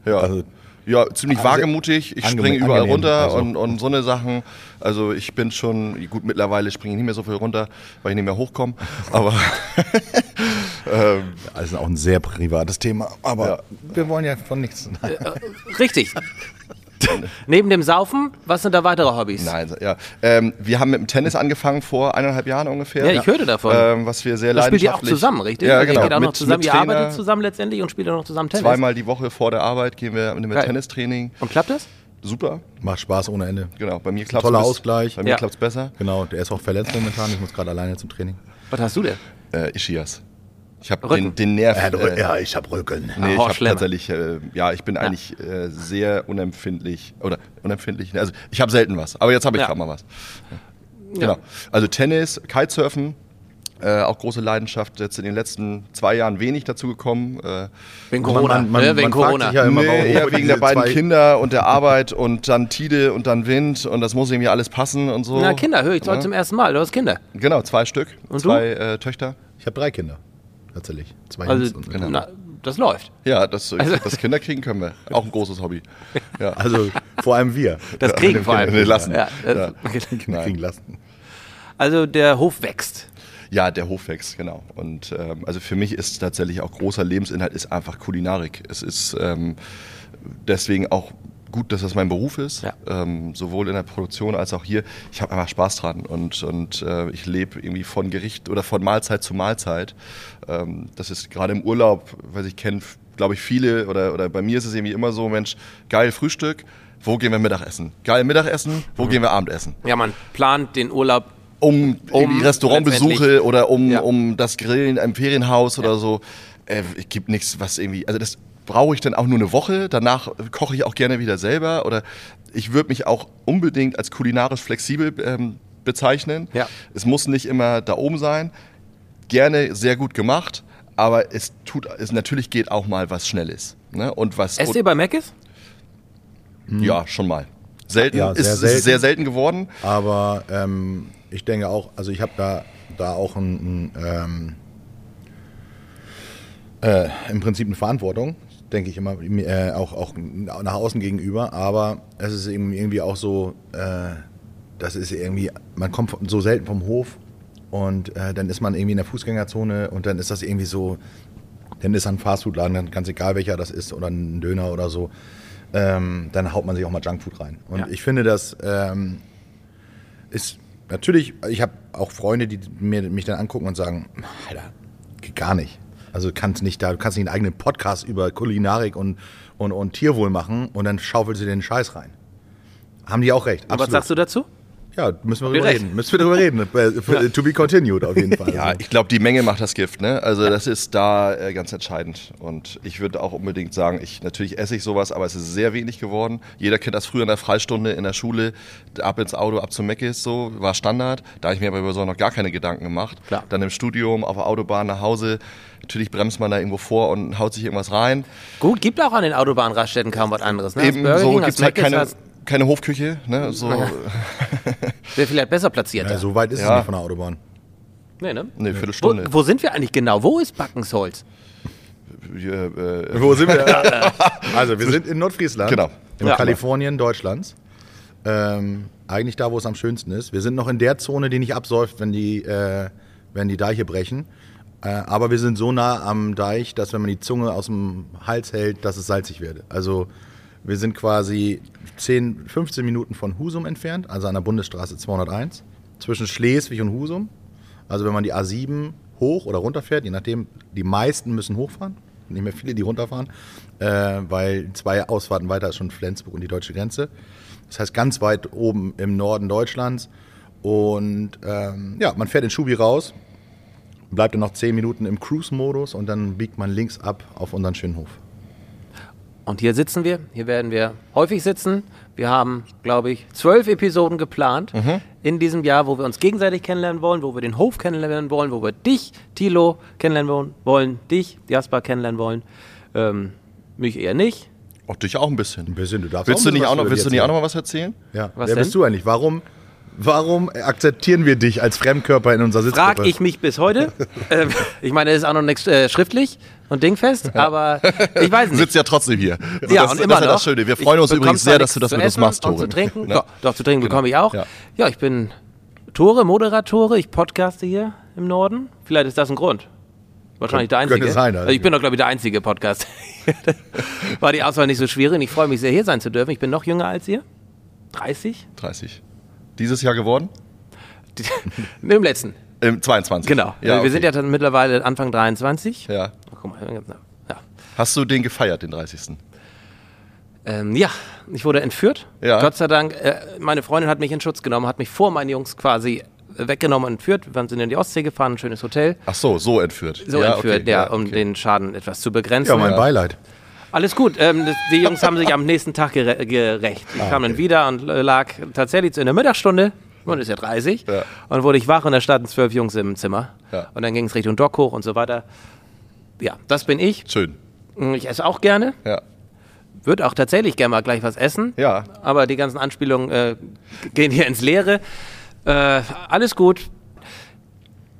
ja, Also- ja, ziemlich Also- wagemutig. Ich springe überall angenehm, runter also. und, und so eine Sachen. Also ich bin schon, gut, mittlerweile springe ich nicht mehr so viel runter, weil ich nicht mehr hochkomme. Aber ähm, Das ist auch ein sehr privates Thema, aber Ja. wir wollen ja von nichts. richtig. Neben dem Saufen, was sind da weitere Hobbys? nein, ja. Ähm, wir haben mit dem Tennis angefangen vor eineinhalb Jahren ungefähr. Ja, ich hörte davon. Ähm, was wir sehr Das spielt ihr auch leidenschaftlich. zusammen, richtig? Ja, Also genau. Ihr auch noch Mit- zusammen, mit ihr Trainer. arbeitet zusammen letztendlich und spielt auch noch zusammen Tennis. Zweimal die Woche vor der Arbeit gehen wir mit dem Geil. Tennistraining. Und klappt das? Super, Macht Spaß ohne Ende. genau. Bei mir klappt Toller Ausgleich. Bei mir Ja. klappt's besser. Genau, der ist auch verletzt momentan. Ich muss gerade alleine zum Training. Was hast du denn? Äh, Ischias. Ich habe den, den Nerv. äh, ja, ich hab Rücken. Nee, ich habe tatsächlich, äh, ja, ich bin eigentlich äh, sehr unempfindlich oder unempfindlich. Also ich habe selten was, aber jetzt habe ich Ja. gerade mal was. Ja. Genau. Also Tennis, Kitesurfen, äh, auch große Leidenschaft. Jetzt in den letzten zwei Jahren wenig dazu gekommen. Äh, Wegen Corona. man- man-? Wegen man fragt Corona. sich ja immer, nee, eher wegen der beiden zwei- Kinder und der Arbeit und dann Tide und dann Wind und das muss irgendwie alles passen und so. Na, Kinder, höre ich heute Ja. zum ersten Mal. Du hast Kinder. Genau, zwei Stück, Und du? zwei äh, Töchter. Ich habe drei Kinder. Tatsächlich. Zwei Also, und Genau. na, das läuft. Ja, das, Also- das Kinder kriegen können wir. Auch ein großes Hobby. Ja. Also vor allem wir. Das kriegen vor allem. Nee, lassen. Ja, das, Ja. Kinder Nein. kriegen lassen. Also der Hof wächst. Ja, der Hof wächst, genau. Und ähm, also für mich ist tatsächlich auch großer Lebensinhalt ist einfach Kulinarik. Es ist ähm, deswegen auch gut, dass das mein Beruf ist, Ja. ähm, sowohl in der Produktion als auch hier. Ich habe einfach Spaß dran und, und äh, ich lebe irgendwie von Gericht oder von Mahlzeit zu Mahlzeit. Ähm, das ist gerade im Urlaub, weil ich kenne, glaube ich, viele oder, oder bei mir ist es irgendwie immer so, Mensch, geil Frühstück, wo gehen wir Mittagessen? Geil Mittagessen, wo Mhm. gehen wir Abendessen? Ja, man plant den Urlaub. um, Um Restaurantbesuche oder um, Ja. um das Grillen im Ferienhaus oder so. Äh, es gibt nichts, was irgendwie, also das brauche ich dann auch nur eine Woche, danach koche ich auch gerne wieder selber oder ich würde mich auch unbedingt als kulinarisch flexibel ähm, bezeichnen. Ja. Es muss nicht immer da oben sein, gerne sehr gut gemacht, aber es tut, es natürlich geht auch mal was Schnelles. Ne? Und was, Esst ihr bei Mc's? ja, schon mal. Selten, Ja, sehr ist, selten. ist sehr selten geworden. Aber ähm, ich denke auch, also ich habe da, da auch ein, ein, ähm, äh, im Prinzip eine Verantwortung, denke ich immer, äh, auch, auch nach außen gegenüber. Aber es ist eben irgendwie auch so, äh, das ist irgendwie, man kommt so selten vom Hof und äh, dann ist man irgendwie in der Fußgängerzone und dann ist das irgendwie so, dann ist ein Fastfood-Laden, ganz egal welcher das ist oder ein Döner oder so, ähm, dann haut man sich auch mal Junkfood rein. Und Ja. ich finde, das ähm, ist natürlich, ich habe auch Freunde, die mir, mich dann angucken und sagen, Alter, geht gar nicht. Also du kannst nicht da, du kannst nicht einen eigenen Podcast über Kulinarik und, und, und Tierwohl machen und dann schaufelst du den Scheiß rein. Haben die auch recht. Und was sagst du dazu? Ja, müssen wir recht. reden. Müssen wir drüber reden. Äh, To be continued auf jeden Fall. Ja, Also, ich glaube, die Menge macht das Gift. Ne? Also das ist da äh, ganz entscheidend. Und ich würde auch unbedingt sagen, ich natürlich esse ich sowas, aber es ist sehr wenig geworden. Jeder kennt das früher in der Freistunde in der Schule, ab ins Auto, ab zum Meckes, so war Standard. Da habe ich mir aber über so noch gar keine Gedanken gemacht. Klar. Dann im Studium, auf der Autobahn nach Hause. Natürlich bremst man da irgendwo vor und haut sich irgendwas rein. Gut, gibt auch an den Autobahnraststätten kaum was anderes. Ne? Eben so gibt es halt keine, hast- keine Hofküche. Ne? So, Wäre vielleicht besser platziert. ja, so weit ist es Ja. nicht von der Autobahn. nee, ne? eine Wo, Viertelstunde. wo sind wir eigentlich genau? Wo ist Backensholz? Äh, äh, Wo sind wir? also, wir sind in Nordfriesland. Genau. In Ja. Kalifornien Deutschlands. Ähm, eigentlich da, wo es am schönsten ist. Wir sind noch in der Zone, die nicht absäuft, wenn die, äh, wenn die Deiche brechen. Äh, aber wir sind so nah am Deich, dass wenn man die Zunge aus dem Hals hält, dass es salzig wird. Also wir sind quasi 10, 15 Minuten von Husum entfernt, also an der Bundesstraße 201, zwischen Schleswig und Husum. Also wenn man die A7 hoch oder runter fährt, je nachdem, die meisten müssen hochfahren, nicht mehr viele, die runterfahren, äh, weil zwei Ausfahrten weiter ist schon Flensburg und die deutsche Grenze. Das heißt ganz weit oben im Norden Deutschlands. Und ähm, ja, man fährt in Schubi raus, bleibt dann noch 10 Minuten im Cruise-Modus und dann biegt man links ab auf unseren schönen Hof. Und hier sitzen wir. Hier werden wir häufig sitzen. Wir haben, glaube ich, zwölf Episoden geplant in diesem Jahr, wo wir uns gegenseitig kennenlernen wollen, wo wir den Hof kennenlernen wollen, wo wir dich, Thilo, kennenlernen wollen, wollen dich, Jasper, kennenlernen wollen. Ähm, mich eher nicht. Auch dich auch ein bisschen. Ein bisschen, du darfst Willst auch du nicht auch noch, willst du nicht auch noch mal was erzählen? Ja, Was wer denn? bist du eigentlich? Warum, warum akzeptieren wir dich als Fremdkörper in unserer Sitzgruppe? Frag ich mich bis heute. ähm, ich meine, es ist auch noch nichts äh, schriftlich und dingfest, aber ich weiß Du nicht. sitzt ja trotzdem hier. Ja, das, und immer das ja noch. das Schöne. Wir Ich freuen uns übrigens sehr, dass du das mit uns machst, Tore. zu trinken. Ne? Doch, zu trinken bekomme ich auch. Ja. Ja. ich bin Tore, Moderatore, ich podcaste hier im Norden. Vielleicht ist das ein Grund. Wahrscheinlich der einzige. sein, also. Also ich bin doch, glaube ich, der einzige Podcast. War die Auswahl nicht so schwierig ich freue mich sehr, hier sein zu dürfen. Ich bin noch jünger als ihr. 30? 30. Dieses Jahr geworden? Im letzten. Im 22. Genau. Ja, wir okay. sind ja dann mittlerweile Anfang 23. Ja. Guck mal, ja. Hast du den gefeiert, den 30. Ähm, ja, ich wurde entführt. Ja. Gott sei Dank, äh, meine Freundin hat mich in Schutz genommen, hat mich vor meinen Jungs quasi äh, weggenommen und entführt. Wir sind in die Ostsee gefahren, ein schönes Hotel. Ach so, so entführt. So ja, entführt, okay, ja, um okay. den Schaden etwas zu begrenzen. Ja, mein Ja. Beileid. Alles gut. Ähm, die Jungs haben sich am nächsten Tag gere gerecht. Ich Ah, kam dann wieder und äh, lag tatsächlich in der Mittagsstunde. Man ist ja 30. Ja. Und wurde ich wach und da standen zwölf Jungs im Zimmer. Ja. Und dann ging es Richtung Dock hoch und so weiter. Ja, das bin ich. Schön. Ich esse auch gerne. Ja. Würde auch tatsächlich gerne mal gleich was essen. Ja. Aber die ganzen Anspielungen äh, gehen hier ins Leere. Äh, alles gut.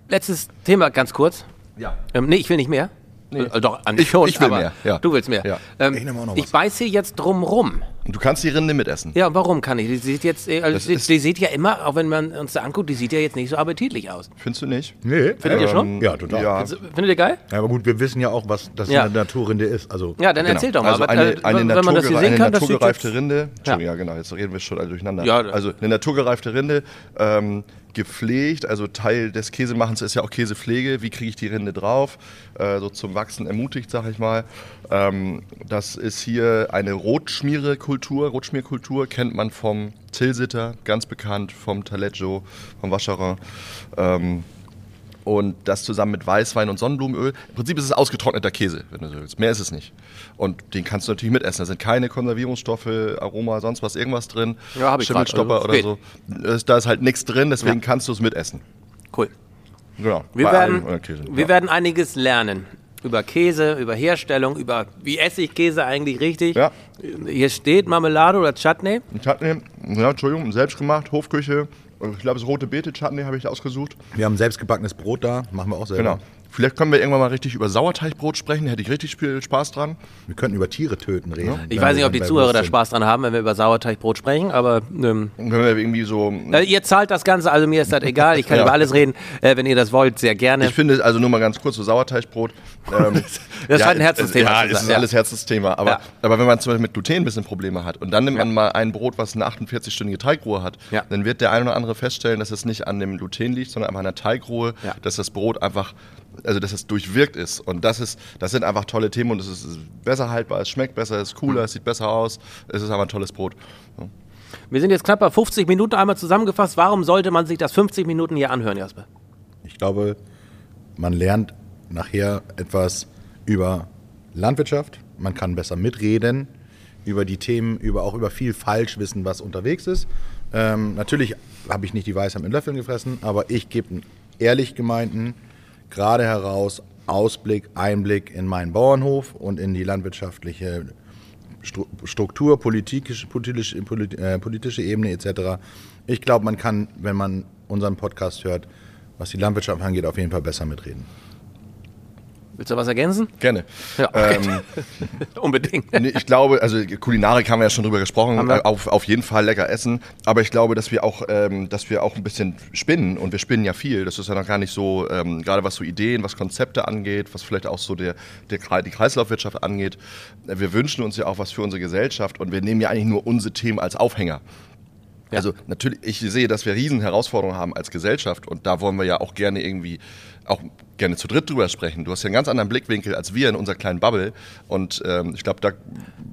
Letztes Thema ganz kurz. Ja. Ähm, nee, ich will nicht mehr. Äh, doch, an Ich- schon, ich will aber mehr, ja. Du willst mehr. Ja. Ähm, Ich nehm auch noch ich beiße jetzt drum rum. Und du kannst die Rinde mitessen. Ja, warum kann ich? Die sieht jetzt, äh, also die, die sieht ja immer, auch wenn man uns da anguckt, die sieht ja jetzt nicht so appetitlich aus. Findest du nicht? Nee. Findet ihr schon? Ja, total. Ja. Findet ihr geil? Ja, aber gut, wir wissen ja auch, was das Ja. eine Naturrinde ist. Also, Ja, dann Genau. erzähl doch mal. Also eine, äh, eine, wenn man das hier sehen eine kann, das sieht naturgereifte Rinde. Entschuldigung, ja. genau, jetzt reden wir schon alle durcheinander. Ja. also eine naturgereifte Rinde, ähm, gepflegt, also Teil des Käsemachens ist ja auch Käsepflege. Wie kriege ich die Rinde drauf? Äh, so zum Wachsen ermutigt, sag ich mal. Ähm, das ist hier eine Rotschmierekultur. Rotschmierkultur kennt man vom Tilsiter, ganz bekannt, vom Taleggio, vom Vacherin. Ähm, und das zusammen mit Weißwein und Sonnenblumenöl. Im Prinzip ist es ausgetrockneter Käse, wenn du so willst. Mehr ist es nicht. Und den kannst du natürlich mitessen. Da sind keine Konservierungsstoffe, Aroma, sonst was, irgendwas drin. Ja, hab ich. Schimmelstopper Also, oder so. Es- Da ist halt nichts drin, deswegen Ja. kannst du es mitessen. Cool. Genau. Wir, werden, äh, wir ja. werden einiges lernen. Über Käse, über Herstellung, über wie esse ich Käse eigentlich richtig. Ja. Hier steht Marmelade oder Chutney. Chutney, ja, Entschuldigung, selbst gemacht, Hofküche. Ich glaube, das rote Beete-Chutney habe ich ausgesucht. Wir haben selbstgebackenes Brot da, machen wir auch selber. Genau. Vielleicht können wir irgendwann mal richtig über Sauerteigbrot sprechen. Hätte ich richtig viel Spaß dran. Wir könnten über Tiere töten reden. Ich wenn weiß nicht, ob die Zuhörer da. Spaß dran haben, wenn wir über Sauerteigbrot sprechen, aber ähm, Dann können wir irgendwie so. äh, ihr zahlt das Ganze, also mir ist das egal. Ich kann Ja. über alles reden, äh, wenn ihr das wollt, sehr gerne. Ich finde, also nur mal ganz kurz, so Sauerteigbrot. Ähm, Das scheint ein es- Herzensthema Ja, es sein, ist ja. alles Herzensthema. Aber, Ja. aber wenn man zum Beispiel mit Gluten ein bisschen Probleme hat und dann nimmt man mal ein Brot, was eine 48-stündige Teigruhe hat, Ja. dann wird der ein oder andere feststellen, dass es nicht an dem Gluten liegt, sondern einfach an der Teigruhe, Ja. dass das Brot einfach, also dass es durchwirkt ist. Und das ist, das sind einfach tolle Themen und es ist besser haltbar, es schmeckt besser, es ist cooler, es sieht besser aus, es ist einfach ein tolles Brot. Wir sind jetzt knapp bei 50 Minuten einmal zusammengefasst. Warum sollte man sich das 50 Minuten hier anhören, Jasper? Ich glaube, man lernt nachher etwas über Landwirtschaft. Man kann besser mitreden über die Themen, über, auch über viel Falschwissen, was unterwegs ist. Ähm, natürlich habe ich nicht die Weisheit mit Löffeln gefressen, aber ich gebe einen ehrlich gemeinten, gerade heraus Ausblick, Einblick in meinen Bauernhof und in die landwirtschaftliche Stru- Struktur, politische, politische, polit- äh, politische Ebene etc. Ich glaube, man kann, wenn man unseren Podcast hört, was die Landwirtschaft angeht, auf jeden Fall besser mitreden. Willst du was ergänzen? Gerne. Ja, okay. Ähm, Unbedingt. Nee, ich glaube, also Kulinarik haben wir ja schon drüber gesprochen, äh, auf, auf jeden Fall lecker essen. Aber ich glaube, dass wir auch, ähm, dass wir auch ein bisschen spinnen und wir spinnen ja viel. Das ist ja noch gar nicht so, ähm, gerade was so Ideen, was Konzepte angeht, was vielleicht auch so der, der, die Kreislaufwirtschaft angeht. Äh, Wir wünschen uns ja auch was für unsere Gesellschaft und wir nehmen ja eigentlich nur unsere Themen als Aufhänger. Also natürlich, ich sehe, dass wir riesen Herausforderungen haben als Gesellschaft und da wollen wir ja auch gerne irgendwie auch gerne zu dritt drüber sprechen. Du hast ja einen ganz anderen Blickwinkel als wir in unserer kleinen Bubble und ähm, ich glaube, da,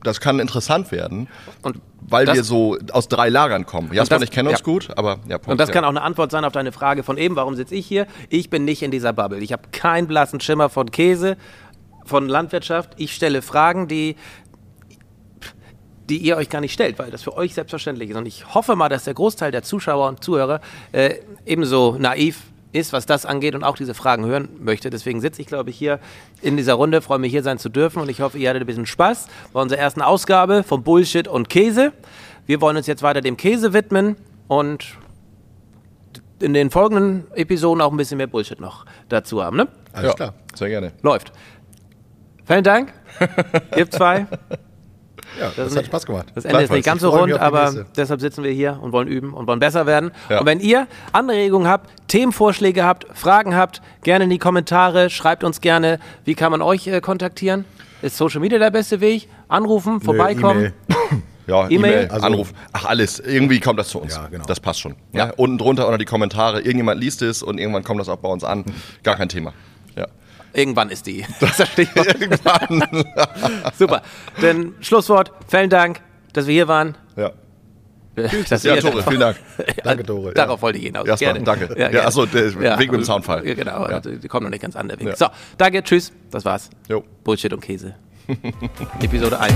das kann interessant werden, Und weil das- wir so aus drei Lagern kommen. Jasper das- und ich kennen uns ja. gut, aber ja, Punkt, Und das ja. kann auch eine Antwort sein auf deine Frage von eben, warum sitze ich hier? Ich bin nicht in dieser Bubble. Ich habe keinen blassen Schimmer von Käse, von Landwirtschaft. Ich stelle Fragen, die die ihr euch gar nicht stellt, weil das für euch selbstverständlich ist. Und ich hoffe mal, dass der Großteil der Zuschauer und Zuhörer äh, ebenso naiv ist, was das angeht und auch diese Fragen hören möchte. Deswegen sitze ich, glaube ich, hier in dieser Runde, freue mich hier sein zu dürfen und ich hoffe, ihr hattet ein bisschen Spaß bei unserer ersten Ausgabe von Bullshit und Käse. Wir wollen uns jetzt weiter dem Käse widmen und in den folgenden Episoden auch ein bisschen mehr Bullshit noch dazu haben. Ne? Alles ja, klar. Sehr gerne. Läuft. Vielen Dank. Ihr zwei. Ja, das, ist hat Spaß gemacht. Das Ende ist nicht ganz so rund, aber deshalb sitzen wir hier und wollen üben und wollen besser werden. Ja. Und wenn ihr Anregungen habt, Themenvorschläge habt, Fragen habt, gerne in die Kommentare, schreibt uns gerne, wie kann man euch äh, kontaktieren? Ist Social Media der beste Weg? Anrufen, vorbeikommen? E-Mail. Ja, E-Mail? E-Mail, Also- Anruf, ach alles. Irgendwie kommt das zu uns. Ja, genau. Das passt schon. Ja. Ja. Unten drunter unter die Kommentare. Irgendjemand liest es und irgendwann kommt das auch bei uns an. Gar kein Thema. Ja. Irgendwann ist die. Das ist das. Irgendwann. Super. Dann Schlusswort. Vielen Dank, dass wir hier waren. ja. Dass Ja, Tore, vielen Dank. Danke, Tore. Darauf wollte ich hinaus. Erstmal, Gerne. danke. Ja, gerne. achso, der Weg mit dem Soundfall. Ja, genau, Ja. die kommen noch nicht ganz an der Weg. Ja. So, danke, tschüss. Das war's. Jo. Bullshit und Käse. Episode 1.